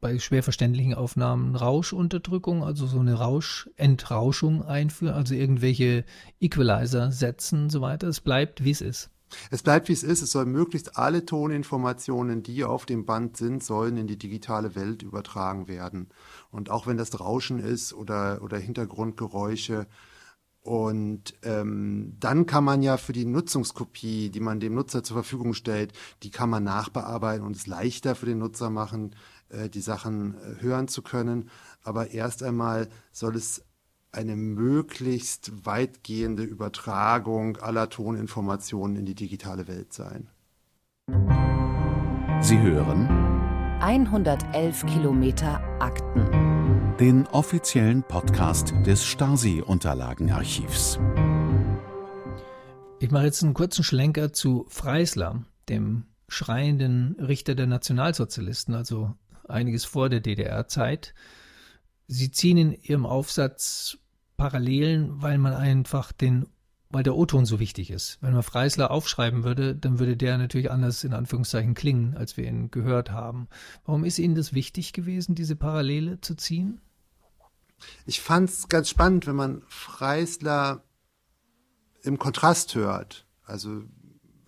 bei schwer verständlichen Aufnahmen Rauschunterdrückung, also so eine Rauscht-Entrauschung einführen, also irgendwelche Equalizer setzen und so weiter. Es bleibt, wie es ist. Es bleibt, wie es ist. Es soll möglichst alle Toninformationen, die auf dem Band sind, sollen in die digitale Welt übertragen werden. Und auch wenn das Rauschen ist oder, oder Hintergrundgeräusche, und ähm, dann kann man ja für die Nutzungskopie, die man dem Nutzer zur Verfügung stellt, die kann man nachbearbeiten und es leichter für den Nutzer machen, äh, die Sachen äh, hören zu können. Aber erst einmal soll es eine möglichst weitgehende Übertragung aller Toninformationen in die digitale Welt sein. Sie hören 111 Kilometer Akten den offiziellen Podcast des Stasi-Unterlagenarchivs. Ich mache jetzt einen kurzen Schlenker zu Freisler, dem schreienden Richter der Nationalsozialisten, also einiges vor der DDR-Zeit. Sie ziehen in Ihrem Aufsatz Parallelen, weil man einfach den, weil der O-Ton so wichtig ist. Wenn man Freisler aufschreiben würde, dann würde der natürlich anders in Anführungszeichen klingen, als wir ihn gehört haben. Warum ist Ihnen das wichtig gewesen, diese Parallele zu ziehen? Ich fand es ganz spannend, wenn man Freisler im Kontrast hört. Also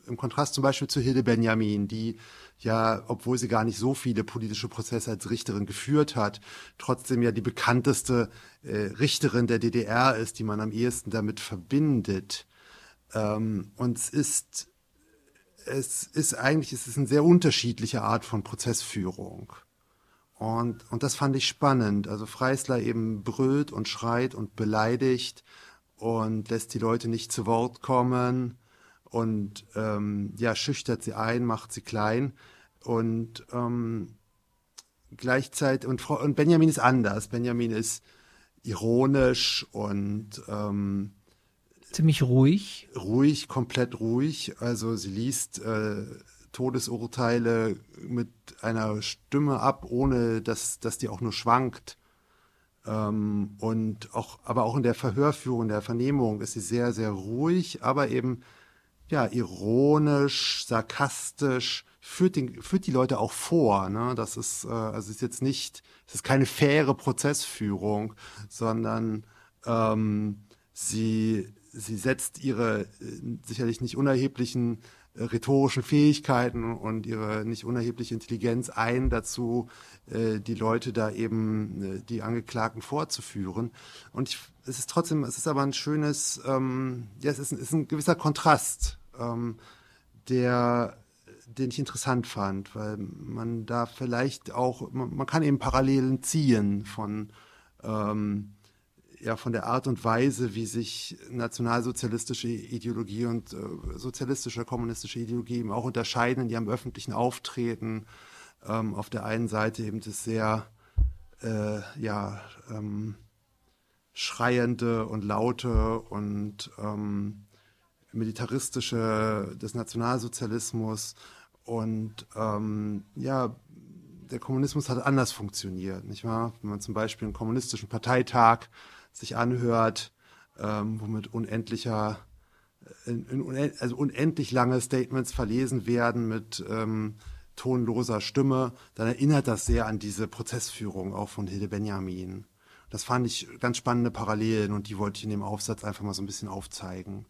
im Kontrast zum Beispiel zu Hilde Benjamin, die ja, obwohl sie gar nicht so viele politische Prozesse als Richterin geführt hat, trotzdem ja die bekannteste äh, Richterin der DDR ist, die man am ehesten damit verbindet. Ähm, und es ist, es ist eigentlich, es ist eine sehr unterschiedliche Art von Prozessführung. Und, und das fand ich spannend. Also Freisler eben brüllt und schreit und beleidigt und lässt die Leute nicht zu Wort kommen und ähm, ja, schüchtert sie ein, macht sie klein und ähm, gleichzeitig und, und Benjamin ist anders. Benjamin ist ironisch und ähm, ziemlich ruhig. Ruhig, komplett ruhig. Also sie liest äh, Todesurteile mit einer Stimme ab, ohne dass, dass die auch nur schwankt. Ähm, und auch, aber auch in der Verhörführung, der Vernehmung ist sie sehr, sehr ruhig, aber eben ja, ironisch, sarkastisch, führt, den, führt die Leute auch vor. Ne? Das ist, äh, also ist jetzt nicht, es ist keine faire Prozessführung, sondern ähm, sie, sie setzt ihre äh, sicherlich nicht unerheblichen rhetorischen Fähigkeiten und ihre nicht unerhebliche Intelligenz ein dazu, äh, die Leute da eben, äh, die Angeklagten vorzuführen. Und ich, es ist trotzdem, es ist aber ein schönes, ähm, ja, es ist, es ist ein gewisser Kontrast ähm, der den ich interessant fand, weil man da vielleicht auch, man, man kann eben Parallelen ziehen von, ähm, ja, von der Art und Weise, wie sich nationalsozialistische Ideologie und äh, sozialistische, kommunistische Ideologie eben auch unterscheiden in ihrem öffentlichen Auftreten. Ähm, auf der einen Seite eben das sehr, äh, ja, ähm, schreiende und laute und ähm, militaristische des Nationalsozialismus und ähm, ja, der Kommunismus hat anders funktioniert, nicht wahr? Wenn man zum Beispiel einen kommunistischen Parteitag sich anhört, ähm, womit unendlicher, in, in, also unendlich lange Statements verlesen werden mit ähm, tonloser Stimme, dann erinnert das sehr an diese Prozessführung auch von Hilde Benjamin. Das fand ich ganz spannende Parallelen und die wollte ich in dem Aufsatz einfach mal so ein bisschen aufzeigen.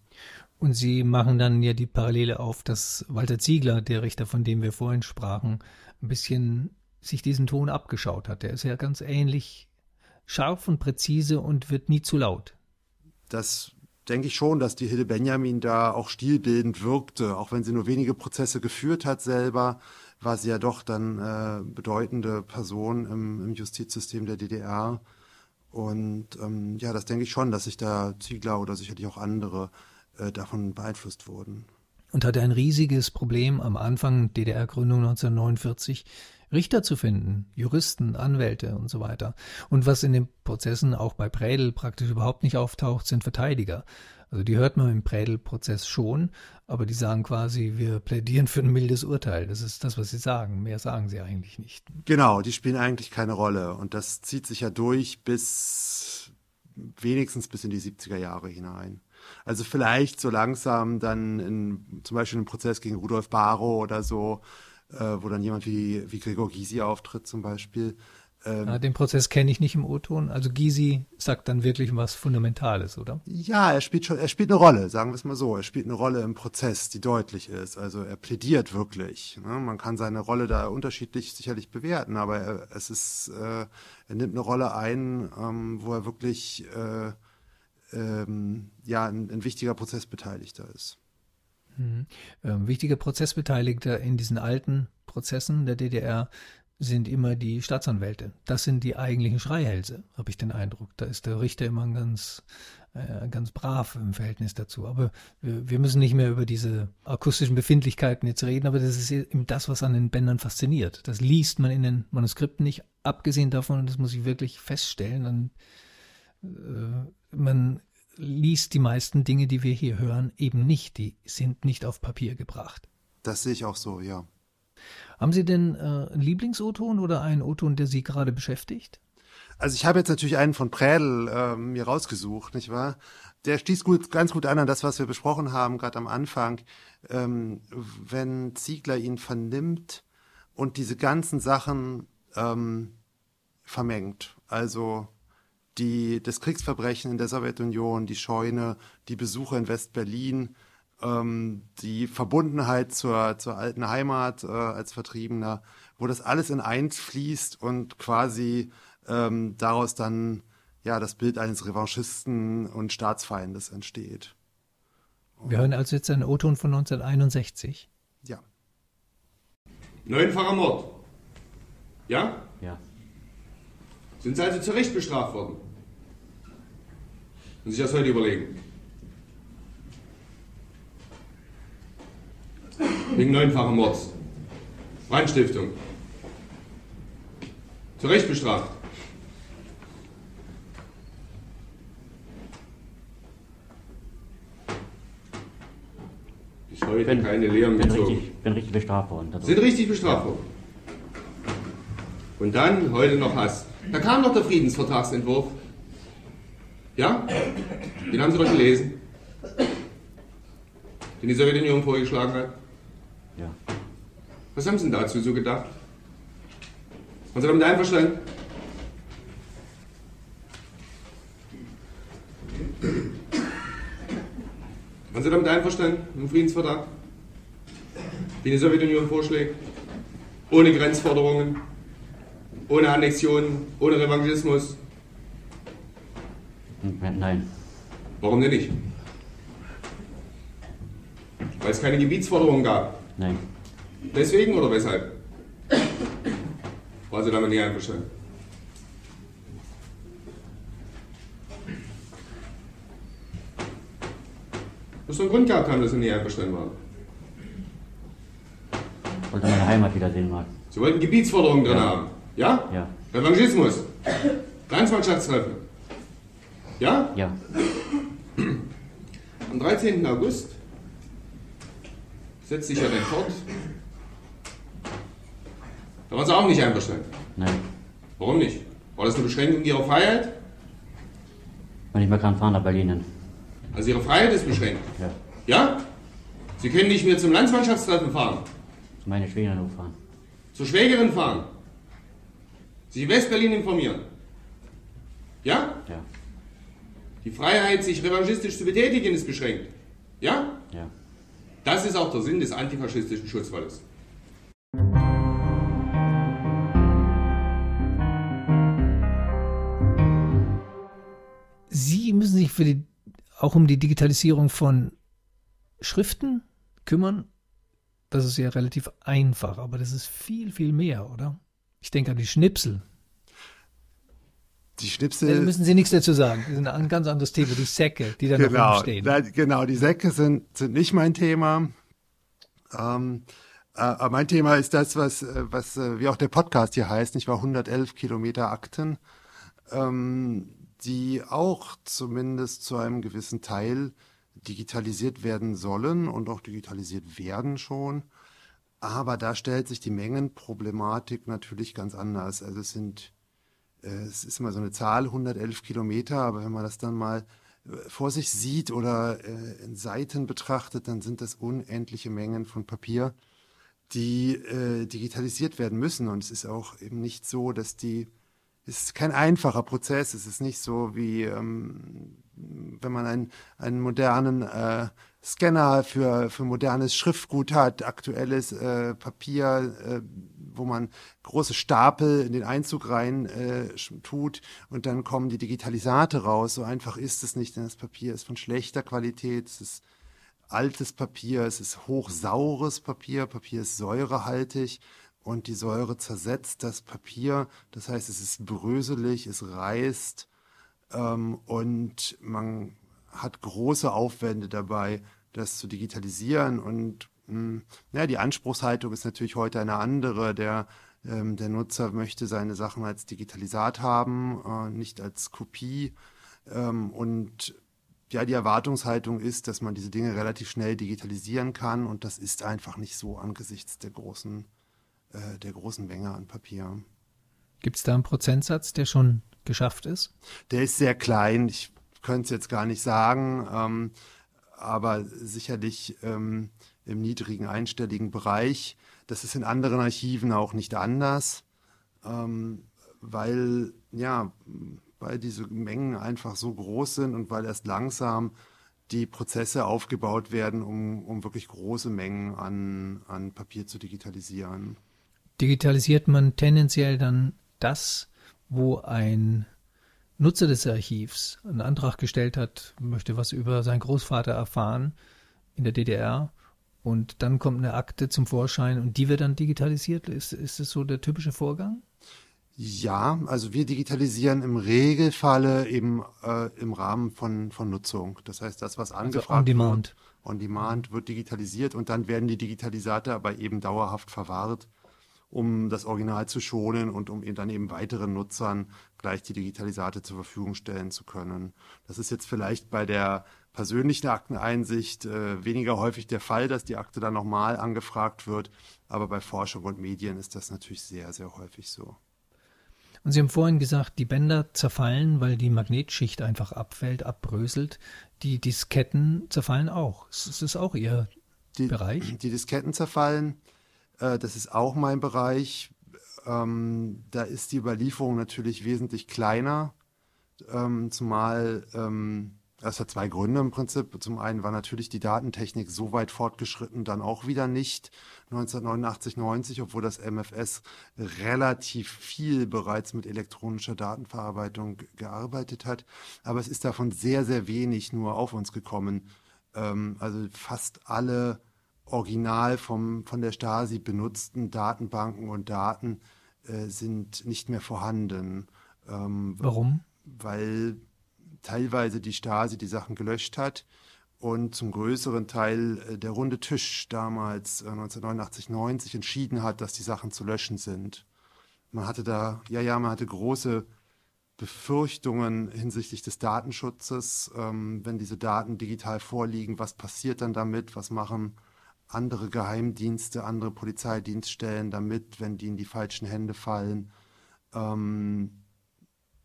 Und Sie machen dann ja die Parallele auf, dass Walter Ziegler, der Richter, von dem wir vorhin sprachen, ein bisschen sich diesen Ton abgeschaut hat. Der ist ja ganz ähnlich scharf und präzise und wird nie zu laut. Das denke ich schon, dass die Hilde Benjamin da auch stilbildend wirkte. Auch wenn sie nur wenige Prozesse geführt hat selber, war sie ja doch dann äh, bedeutende Person im, im, Justizsystem der DDR. Und ähm, ja, das denke ich schon, dass sich da Ziegler oder sicherlich auch andere äh, davon beeinflusst wurden. Und hatte ein riesiges Problem am Anfang DDR-Gründung 1949, Richter zu finden, Juristen, Anwälte und so weiter. Und was in den Prozessen auch bei Prädel praktisch überhaupt nicht auftaucht, sind Verteidiger. Also die hört man im Prädel-Prozess schon, aber die sagen quasi, wir plädieren für ein mildes Urteil. Das ist das, was sie sagen. Mehr sagen sie eigentlich nicht. Genau, die spielen eigentlich keine Rolle. Und das zieht sich ja durch bis wenigstens bis in die 70er Jahre hinein. Also vielleicht so langsam dann in, zum Beispiel im Prozess gegen Rudolf Barrow oder so, wo dann jemand wie, wie Gregor Gysi auftritt zum Beispiel. Ähm, ja, den Prozess kenne ich nicht im O-Ton. Also Gysi sagt dann wirklich was Fundamentales, oder? Ja, er spielt schon, er spielt eine Rolle, sagen wir es mal so. Er spielt eine Rolle im Prozess, die deutlich ist. Also er plädiert wirklich. Ne? Man kann seine Rolle da unterschiedlich sicherlich bewerten, aber er, es ist, äh, er nimmt eine Rolle ein, ähm, wo er wirklich äh, ähm, ja, ein, ein, wichtiger Prozessbeteiligter ist. Mhm. Ähm, wichtiger Prozessbeteiligter in diesen alten Prozessen der DDR sind immer die Staatsanwälte. Das sind die eigentlichen Schreihälse, habe ich den Eindruck. Da ist der Richter immer ganz, äh, ganz brav im Verhältnis dazu. Aber wir, wir, müssen nicht mehr über diese akustischen Befindlichkeiten jetzt reden, aber das ist eben das, was an den Bändern fasziniert. Das liest man in den Manuskripten nicht, abgesehen davon, und das muss ich wirklich feststellen, dann äh, man liest die meisten Dinge, die wir hier hören, eben nicht. Die sind nicht auf Papier gebracht. Das sehe ich auch so, ja. Haben Sie denn äh, einen Lieblings-O-Ton oder einen O-Ton, der Sie gerade beschäftigt? Also ich habe jetzt natürlich einen von Prädel äh, mir rausgesucht, nicht wahr? Der stieß gut, ganz gut an an das, was wir besprochen haben, gerade am Anfang. Ähm, wenn Ziegler ihn vernimmt und diese ganzen Sachen ähm, vermengt. Also die, das Kriegsverbrechen in der Sowjetunion, die Scheune, die Besuche in West-Berlin, ähm, die Verbundenheit zur, zur alten Heimat äh, als Vertriebener, wo das alles in eins fließt und quasi ähm, daraus dann ja das Bild eines Revanchisten und Staatsfeindes entsteht. Wir hören also jetzt einen O-Ton von 1961. Ja. Neunfacher Mord. Ja? Sind Sie also zu Recht bestraft worden? Und sich das heute überlegen. Wegen neunfachen Mords. Brandstiftung. Zu Recht bestraft. Bis heute Bin, keine Lehren bin, gezogen. richtig, bin richtig bestraft worden. dadurch. Sind richtig bestraft worden. Und dann heute noch Hass. Da kam noch der Friedensvertragsentwurf. Ja? Den haben Sie doch gelesen. Den die Sowjetunion vorgeschlagen hat. Ja. Was haben Sie denn dazu so gedacht? Waren Sie damit einverstanden? Waren Sie damit einverstanden mit dem Friedensvertrag? Den die Sowjetunion vorschlägt? Ohne Grenzforderungen? Ohne Annexionen? Ohne Revanchismus? Nein. Warum denn nicht? Weil es keine Gebietsforderungen gab. Nein. Deswegen oder weshalb? War sie damit nicht einverstanden? Muss doch einen Grund gehabt haben, dass sie nicht einverstanden waren. Wollte meine Heimat wiedersehen, Marc. Sie wollten Gebietsforderungen drin Ja. haben. Ja? Ja. Revanchismus. Landsmannschaftstreffen. Ja? Ja. Am 13. August setzt sich ja dann fort. Da waren sie auch nicht einverstanden. Nein. Warum nicht? War das eine Beschränkung ihrer Freiheit? Wenn ich mal kann fahren nach Berlin. Also ihre Freiheit ist beschränkt. Ja. Ja? Sie können nicht mehr zum Landsmannschaftstreffen fahren, Zu meiner Schwägerin fahren. zur Schwägerin fahren, sich in Westberlin informieren. Ja? Ja. Die Freiheit, sich revanchistisch zu betätigen, ist beschränkt. Ja? Ja. Das ist auch der Sinn des antifaschistischen Schutzwalles. Sie müssen sich für die, auch um die Digitalisierung von Schriften kümmern. Das ist ja relativ einfach, aber das ist viel, viel mehr, oder? Ich denke an die Schnipsel. Die Da Schnipsel. müssen Sie nichts dazu sagen. Das ist ein ganz anderes Thema. Die Säcke, die da noch genau, rumstehen. da, genau, die Säcke sind, sind nicht mein Thema. Ähm, äh, aber mein Thema ist das, was, äh, was äh, wie auch der Podcast hier heißt, nicht wahr? 111 Kilometer Akten, ähm, die auch zumindest zu einem gewissen Teil digitalisiert werden sollen und auch digitalisiert werden schon. Aber da stellt sich die Mengenproblematik natürlich ganz anders. Also es sind äh, es ist immer so eine Zahl, 111 Kilometer, aber wenn man das dann mal äh, vor sich sieht oder äh, in Seiten betrachtet, dann sind das unendliche Mengen von Papier, die digitalisiert werden müssen. Und es ist auch eben nicht so, dass die, es ist kein einfacher Prozess. Es ist nicht so wie, ähm, wenn man einen, einen modernen Scanner für, für modernes Schriftgut hat, aktuelles äh, Papier, äh, wo man große Stapel in den Einzug rein äh, tut und dann kommen die Digitalisate raus. So einfach ist es nicht, denn das Papier ist von schlechter Qualität, es ist altes Papier, es ist hochsaures Papier, Papier ist säurehaltig und die Säure zersetzt das Papier. Das heißt, es ist bröselig, es reißt ähm, und man hat große Aufwände dabei, das zu digitalisieren. Und mh, ja, die Anspruchshaltung ist natürlich heute eine andere. Der, ähm, der Nutzer möchte seine Sachen als Digitalisat haben, äh, nicht als Kopie. Ähm, und ja, die Erwartungshaltung ist, dass man diese Dinge relativ schnell digitalisieren kann und das ist einfach nicht so angesichts der großen äh, der großen Menge an Papier. Gibt es da einen Prozentsatz, der schon geschafft ist? Der ist sehr klein. Ich könnte es jetzt gar nicht sagen, ähm, aber sicherlich ähm, im niedrigen einstelligen Bereich. Das ist in anderen Archiven auch nicht anders, ähm, weil ja, weil diese Mengen einfach so groß sind und weil erst langsam die Prozesse aufgebaut werden, um, um wirklich große Mengen an, an Papier zu digitalisieren. Digitalisiert man tendenziell dann das, wo ein Nutzer des Archivs einen Antrag gestellt hat, möchte was über seinen Großvater erfahren in der DDR und dann kommt eine Akte zum Vorschein und die wird dann digitalisiert. Ist, ist das so der typische Vorgang? Ja, also wir digitalisieren im Regelfalle eben äh, im Rahmen von, von Nutzung. Das heißt, das, was angefragt also on demand. wird, on demand wird digitalisiert und dann werden die Digitalisate aber eben dauerhaft verwahrt um das Original zu schonen und um dann eben weiteren Nutzern gleich die Digitalisate zur Verfügung stellen zu können. Das ist jetzt vielleicht bei der persönlichen Akteneinsicht äh, weniger häufig der Fall, dass die Akte dann nochmal angefragt wird, aber bei Forschung und Medien ist das natürlich sehr, sehr häufig so. Und Sie haben vorhin gesagt, die Bänder zerfallen, weil die Magnetschicht einfach abfällt, abbröselt. Die Disketten zerfallen auch. Ist das auch Ihr die, Bereich? Die Disketten zerfallen. Äh, das ist auch mein Bereich. Ähm, da ist die Überlieferung natürlich wesentlich kleiner, ähm, zumal ähm, das hat zwei Gründe im Prinzip. Zum einen war natürlich die Datentechnik so weit fortgeschritten, dann auch wieder nicht 1989, 90, obwohl das MFS relativ viel bereits mit elektronischer Datenverarbeitung gearbeitet hat. Aber es ist davon sehr, sehr wenig nur auf uns gekommen. Ähm, also fast alle original vom, von der Stasi benutzten Datenbanken und Daten äh, sind nicht mehr vorhanden. Ähm, Warum? Weil teilweise die Stasi die Sachen gelöscht hat und zum größeren Teil äh, der runde Tisch damals äh, 1989, 90 entschieden hat, dass die Sachen zu löschen sind. Man hatte da, ja, ja, man hatte große Befürchtungen hinsichtlich des Datenschutzes, ähm, wenn diese Daten digital vorliegen, was passiert dann damit, was machen andere Geheimdienste, andere Polizeidienststellen damit, wenn die in die falschen Hände fallen. Ähm,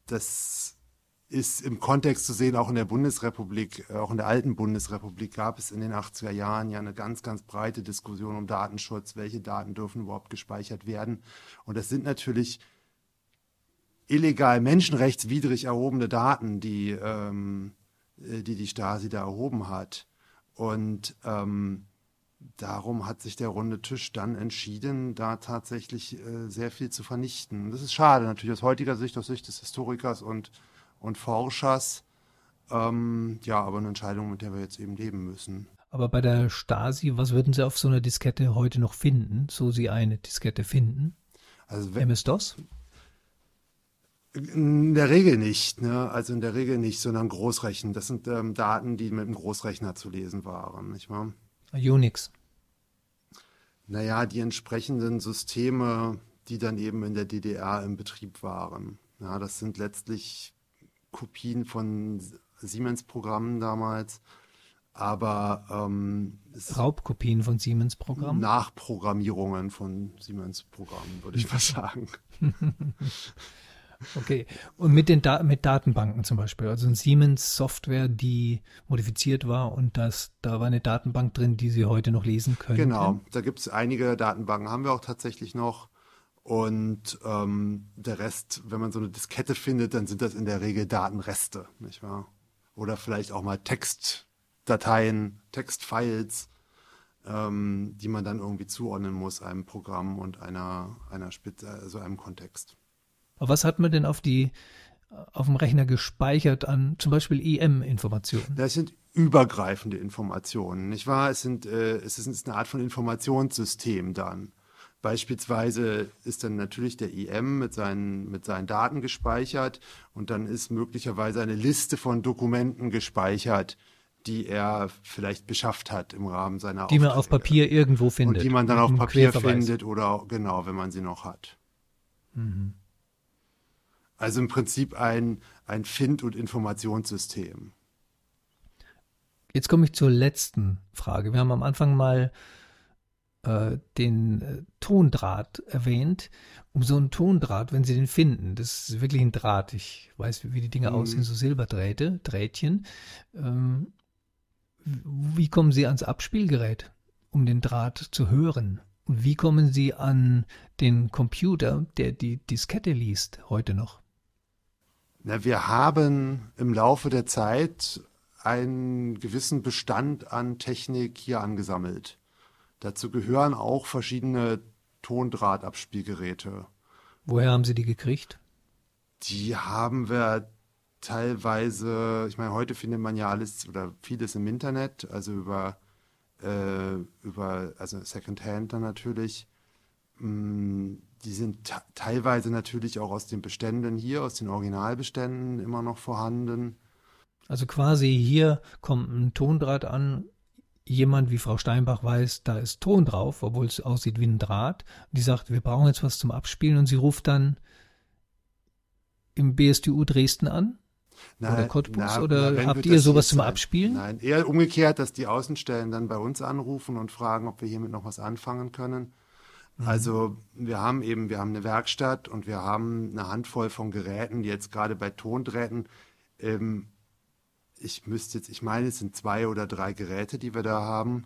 das ist im Kontext zu sehen, auch in der Bundesrepublik, äh, auch in der alten Bundesrepublik gab es in den 80er Jahren ja eine ganz, ganz breite Diskussion um Datenschutz, welche Daten dürfen überhaupt gespeichert werden. Und das sind natürlich illegal menschenrechtswidrig erhobene Daten, die ähm, äh, die, die Stasi da erhoben hat. Und ähm, darum hat sich der runde Tisch dann entschieden, da tatsächlich äh, sehr viel zu vernichten. Das ist schade natürlich aus heutiger Sicht, aus Sicht des Historikers und, und Forschers. Ähm, ja, aber eine Entscheidung, mit der wir jetzt eben leben müssen. Aber bei der Stasi, was würden Sie auf so einer Diskette heute noch finden, so Sie eine Diskette finden? Also MS-DOS? In der Regel nicht, ne? also in der Regel nicht, sondern Großrechnen. Das sind ähm, Daten, die mit dem Großrechner zu lesen waren, nicht wahr? Unix. Naja, die entsprechenden Systeme, die dann eben in der DDR im Betrieb waren. Ja, das sind letztlich Kopien von Siemens-Programmen damals, aber ähm, Raubkopien von Siemens-Programmen? Nachprogrammierungen von Siemens-Programmen, würde ich <laughs> mal sagen. <laughs> Okay. Und mit den da mit Datenbanken zum Beispiel, also ein Siemens-Software, die modifiziert war und das, da war eine Datenbank drin, die Sie heute noch lesen können. Genau, da gibt es einige Datenbanken, haben wir auch tatsächlich noch. Und ähm, der Rest, wenn man so eine Diskette findet, dann sind das in der Regel Datenreste, nicht wahr? Oder vielleicht auch mal Textdateien, Textfiles, ähm, die man dann irgendwie zuordnen muss, einem Programm und einer, einer Spitze, also einem Kontext. Aber was hat man denn auf die auf dem Rechner gespeichert an zum Beispiel EM-Informationen? Das sind übergreifende Informationen, nicht wahr? Es, sind, äh, es ist eine Art von Informationssystem dann. Beispielsweise ist dann natürlich der EM mit seinen, mit seinen Daten gespeichert und dann ist möglicherweise eine Liste von Dokumenten gespeichert, die er vielleicht beschafft hat im Rahmen seiner Die Aufträge. man auf Papier irgendwo findet. Und die man dann auf Papier findet oder genau, wenn man sie noch hat. Mhm. Also im Prinzip ein, ein Find- und Informationssystem. Jetzt komme ich zur letzten Frage. Wir haben am Anfang mal äh, den äh, Tondraht erwähnt. Um so einen Tondraht, wenn Sie den finden, das ist wirklich ein Draht. Ich weiß, wie die Dinge Mhm. aussehen, so Silberdrähte, Drähtchen. Ähm, wie kommen Sie ans Abspielgerät, um den Draht zu hören? Und wie kommen Sie an den Computer, der die Diskette liest, heute noch? Na, wir haben im Laufe der Zeit einen gewissen Bestand an Technik hier angesammelt. Dazu gehören auch verschiedene Tondrahtabspielgeräte. Woher haben Sie die gekriegt? Die haben wir teilweise, ich meine, heute findet man ja alles oder vieles im Internet, also über, äh, über also Secondhand dann natürlich. Mm, Die sind te- teilweise natürlich auch aus den Beständen hier, aus den Originalbeständen immer noch vorhanden. Also quasi hier kommt ein Tondraht an. Jemand wie Frau Steinbach weiß, da ist Ton drauf, obwohl es aussieht wie ein Draht. Die sagt, wir brauchen jetzt was zum Abspielen und sie ruft dann im BSTU Dresden an. Oder Cottbus, oder wenn habt ihr sowas zum? Abspielen? Nein, eher umgekehrt, dass die Außenstellen dann bei uns anrufen und fragen, ob wir hiermit noch was anfangen können. Mhm. Also wir haben eben, wir haben eine Werkstatt und wir haben eine Handvoll von Geräten, die jetzt gerade bei Tondrähten, ähm, ich müsste jetzt, ich meine, es sind zwei oder drei Geräte, die wir da haben.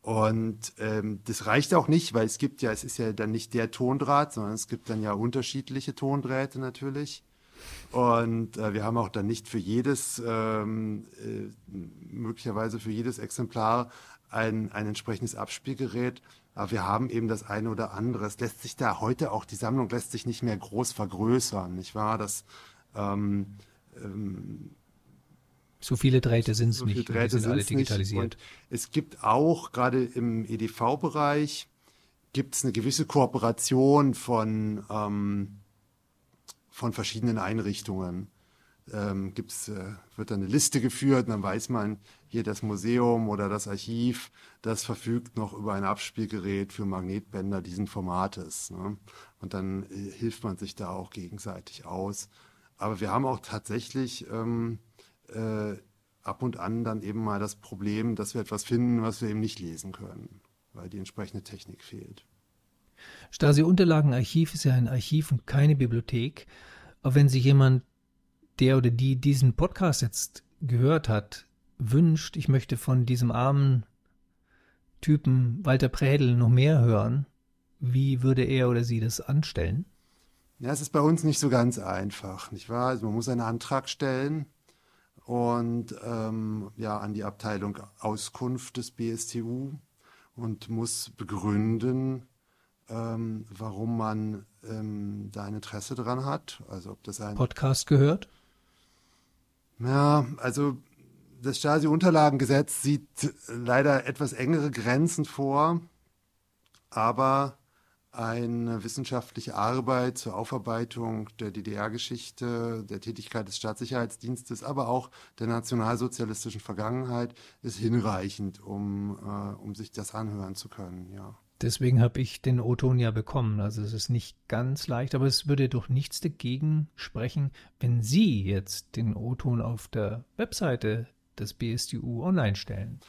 Und ähm, das reicht auch nicht, weil es gibt ja, es ist ja dann nicht der Tondraht, sondern es gibt dann ja unterschiedliche Tondrähte natürlich. Und äh, wir haben auch dann nicht für jedes, ähm, äh, möglicherweise für jedes Exemplar ein, ein entsprechendes Abspielgerät. Aber wir haben eben das eine oder andere. Es lässt sich da heute auch, die Sammlung lässt sich nicht mehr groß vergrößern, nicht wahr? Das, ähm, ähm, So viele Drähte sind es so nicht. die Drähte sind alle sind's nicht. digitalisiert. Es gibt auch, gerade im EDV-Bereich, gibt es eine gewisse Kooperation von, ähm, von verschiedenen Einrichtungen. Ähm, gibt's, äh, wird dann eine Liste geführt und dann weiß man, hier das Museum oder das Archiv, das verfügt noch über ein Abspielgerät für Magnetbänder diesen Formates. Ne? Und dann äh, hilft man sich da auch gegenseitig aus. Aber wir haben auch tatsächlich ähm, äh, ab und an dann eben mal das Problem, dass wir etwas finden, was wir eben nicht lesen können, weil die entsprechende Technik fehlt. Stasi-Unterlagenarchiv ist ja ein Archiv und keine Bibliothek. Aber wenn sich jemand, der oder die diesen Podcast jetzt gehört hat, wünscht, ich möchte von diesem armen Typen Walter Prädel noch mehr hören, wie würde er oder sie das anstellen? Ja, es ist bei uns nicht so ganz einfach, nicht wahr? Also man muss einen Antrag stellen und ähm, ja an die Abteilung Auskunft des BSTU und muss begründen, ähm, warum man ähm, da ein Interesse dran hat. Also ob das ein Podcast gehört? Ja, also das Stasi-Unterlagengesetz sieht leider etwas engere Grenzen vor, aber eine wissenschaftliche Arbeit zur Aufarbeitung der DDR-Geschichte, der Tätigkeit des Staatssicherheitsdienstes, aber auch der nationalsozialistischen Vergangenheit ist hinreichend, um, äh, um sich das anhören zu können, ja. Deswegen habe ich den O-Ton ja bekommen. Also es ist nicht ganz leicht, aber es würde doch nichts dagegen sprechen, wenn Sie jetzt den O-Ton auf der Webseite des BSDU online stellen.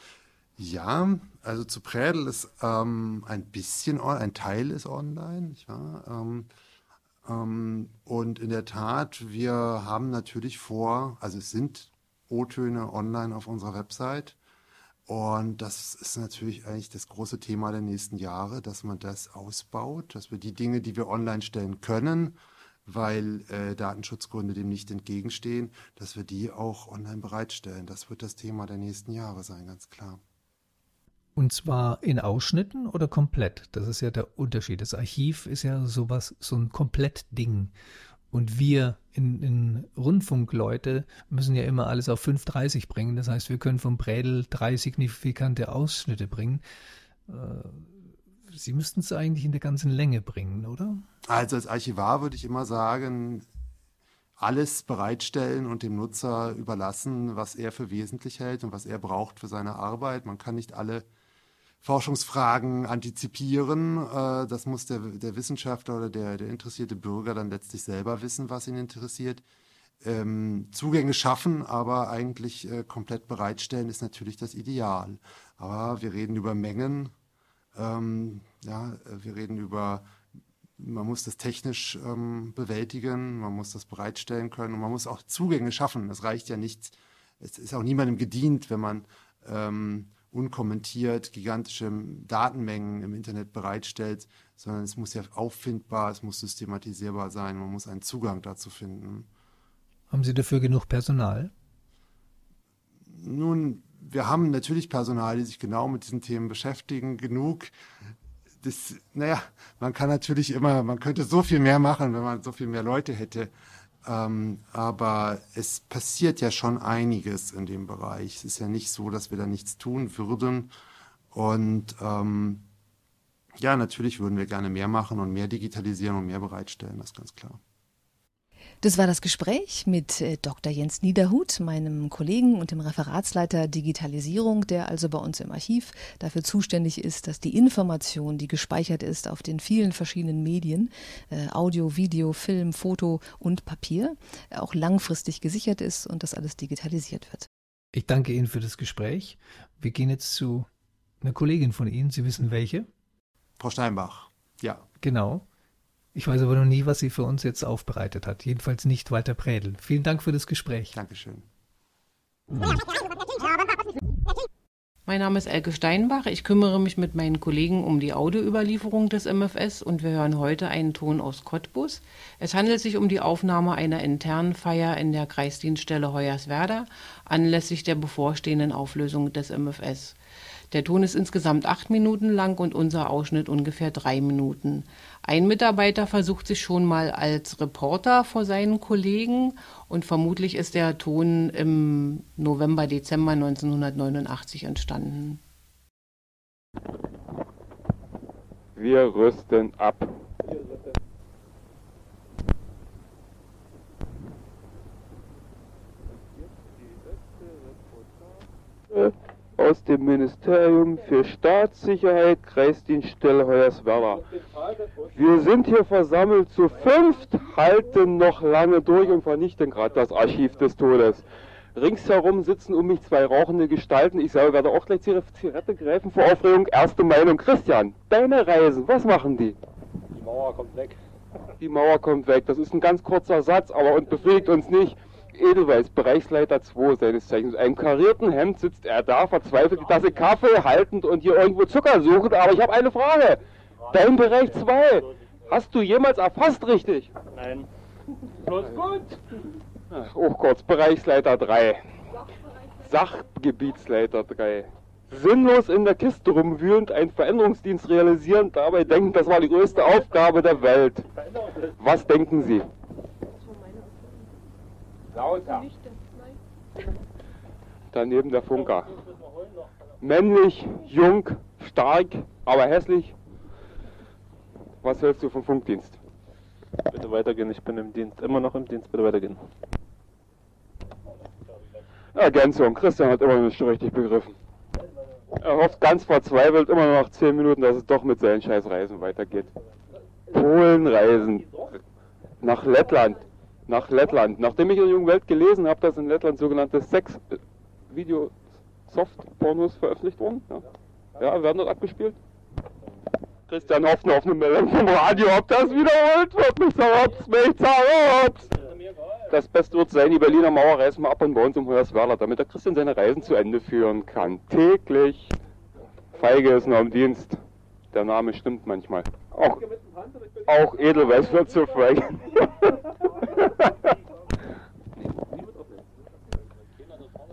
Ja, also zu Prädel ist ähm, ein bisschen, ein Teil ist online, wahr? Ähm, ähm, und in der Tat, wir haben natürlich vor, also es sind O-Töne online auf unserer Website. Und das ist natürlich eigentlich das große Thema der nächsten Jahre, dass man das ausbaut, dass wir die Dinge, die wir online stellen können, weil äh, Datenschutzgründe dem nicht entgegenstehen, dass wir die auch online bereitstellen. Das wird das Thema der nächsten Jahre sein, ganz klar. Und zwar in Ausschnitten oder komplett? Das ist ja der Unterschied. Das Archiv ist ja sowas, so ein Komplettding. Und wir in, in Rundfunkleute müssen ja immer alles auf 5.30 bringen. Das heißt, wir können vom Prädel drei signifikante Ausschnitte bringen. Äh, Sie müssten es eigentlich in der ganzen Länge bringen, oder? Also als Archivar würde ich immer sagen, alles bereitstellen und dem Nutzer überlassen, was er für wesentlich hält und was er braucht für seine Arbeit. Man kann nicht alle Forschungsfragen antizipieren. Äh, Das muss der, der Wissenschaftler oder der, der interessierte Bürger dann letztlich selber wissen, was ihn interessiert. Ähm, Zugänge schaffen, aber eigentlich äh, komplett bereitstellen ist natürlich das Ideal. Aber wir reden über Mengen. Ja, wir reden über, man muss das technisch ähm, bewältigen, man muss das bereitstellen können und man muss auch Zugänge schaffen. Es reicht ja nicht, es ist auch niemandem gedient, wenn man ähm, unkommentiert gigantische Datenmengen im Internet bereitstellt, sondern es muss ja auffindbar, es muss systematisierbar sein, man muss einen Zugang dazu finden. Haben Sie dafür genug Personal? Nun, wir haben natürlich Personal, die sich genau mit diesen Themen beschäftigen, genug. Das, naja, man kann natürlich immer, man könnte so viel mehr machen, wenn man so viel mehr Leute hätte. Ähm, aber es passiert ja schon einiges in dem Bereich. Es ist ja nicht so, dass wir da nichts tun würden. Und ähm, ja, natürlich würden wir gerne mehr machen und mehr digitalisieren und mehr bereitstellen, das ist ganz klar. Das war das Gespräch mit äh, Dr. Jens Niederhut, meinem Kollegen und dem Referatsleiter Digitalisierung, der also bei uns im Archiv dafür zuständig ist, dass die Information, die gespeichert ist auf den vielen verschiedenen Medien, äh, Audio, Video, Film, Foto und Papier, auch langfristig gesichert ist und das alles digitalisiert wird. Ich danke Ihnen für das Gespräch. Wir gehen jetzt zu einer Kollegin von Ihnen. Sie wissen welche? Frau Steinbach, ja. Genau. Ich weiß aber noch nie, was sie für uns jetzt aufbereitet hat. Jedenfalls nicht weiter Prädel. Vielen Dank für das Gespräch. Dankeschön. Mein Name ist Elke Steinbach. Ich kümmere mich mit meinen Kollegen um die Audioüberlieferung des MFS und wir hören heute einen Ton aus Cottbus. Es handelt sich um die Aufnahme einer internen Feier in der Kreisdienststelle Hoyerswerda anlässlich der bevorstehenden Auflösung des MFS. Der Ton ist insgesamt acht Minuten lang und unser Ausschnitt ungefähr drei Minuten. Ein Mitarbeiter versucht sich schon mal als Reporter vor seinen Kollegen und vermutlich ist der Ton im November, Dezember 1989 entstanden. Wir rüsten ab. Aus dem Ministerium für Staatssicherheit, Kreisdienststelle Hoyerswerda. Wir sind hier versammelt zu fünft, halten noch lange durch und vernichten gerade das Archiv des Todes. Ringsherum sitzen um mich zwei rauchende Gestalten. Ich selber werde auch gleich Zigarette greifen vor Aufregung. Erste Meinung. Christian, deine Reisen, was machen die? Die Mauer kommt weg. Die Mauer kommt weg. Das ist ein ganz kurzer Satz, aber und befriedigt uns nicht. Edelweiß, Bereichsleiter 2 seines Zeichens. Einem karierten Hemd sitzt er da, verzweifelt die Tasse Kaffee haltend und hier irgendwo Zucker suchend. Aber ich habe eine Frage. Dein Bereich 2, hast du jemals erfasst richtig? Nein. Bloß gut. Ach, oh kurz, Bereichsleiter 3. Sachgebietsleiter 3. Sinnlos in der Kiste rumwühlend, einen Veränderungsdienst realisieren, dabei denken, das war die größte Aufgabe der Welt. Was denken Sie? Lauter. Daneben der Funker. Männlich, jung, stark, aber hässlich. Was hältst du vom Funkdienst? Bitte weitergehen, ich bin im Dienst, immer noch im Dienst, bitte weitergehen. Ergänzung, Christian hat immer noch nicht richtig begriffen. Er hofft ganz verzweifelt immer noch nach 10 Minuten, dass es doch mit seinen Scheißreisen weitergeht. Polenreisen. Nach Lettland nach Lettland. Nachdem ich in der jungen Welt gelesen habe, dass in Lettland sogenannte Sex-Video-Soft-Pornos veröffentlicht wurden. Ja. ja, werden dort abgespielt. Christian hofft nur auf eine Meldung vom Radio, ob das wiederholt wird. Mich zerrotzt, mich zerrotzt. Das Beste wird sein, die Berliner Mauer reißen wir ab und bauen zum Hoyerswerda, damit der Christian seine Reisen zu Ende führen kann. Täglich. Feige ist noch im Dienst. Der Name stimmt manchmal. Auch, auch Edelweiß wird zu feigen. <laughs>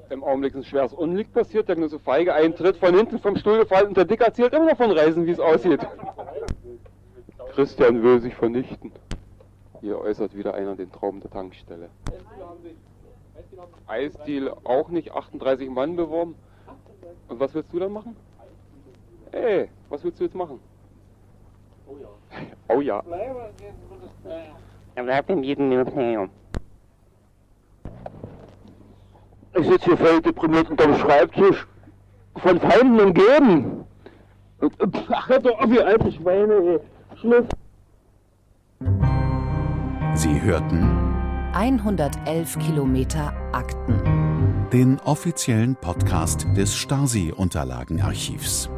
Im Augenblick ist ein schweres Unglück passiert, der so feige Eintritt von hinten vom Stuhl gefallen und der Dick erzählt immer noch von Reisen, wie es aussieht. Christian will sich vernichten. Hier äußert wieder einer den Traum der Tankstelle. Eisdeal auch nicht, 38 Mann beworben. Und was willst du dann machen? Ey, was willst du jetzt machen? Oh ja. Oh ja. Er bleibt in jedem Museum. Ich sitze hier völlig deprimiert unterm Schreibtisch, von Feinden umgeben. Ach, hör doch auf, ihr alte Schweine, ey. Schluss. Sie hörten 111 Kilometer Akten. den offiziellen Podcast des Stasi-Unterlagenarchivs.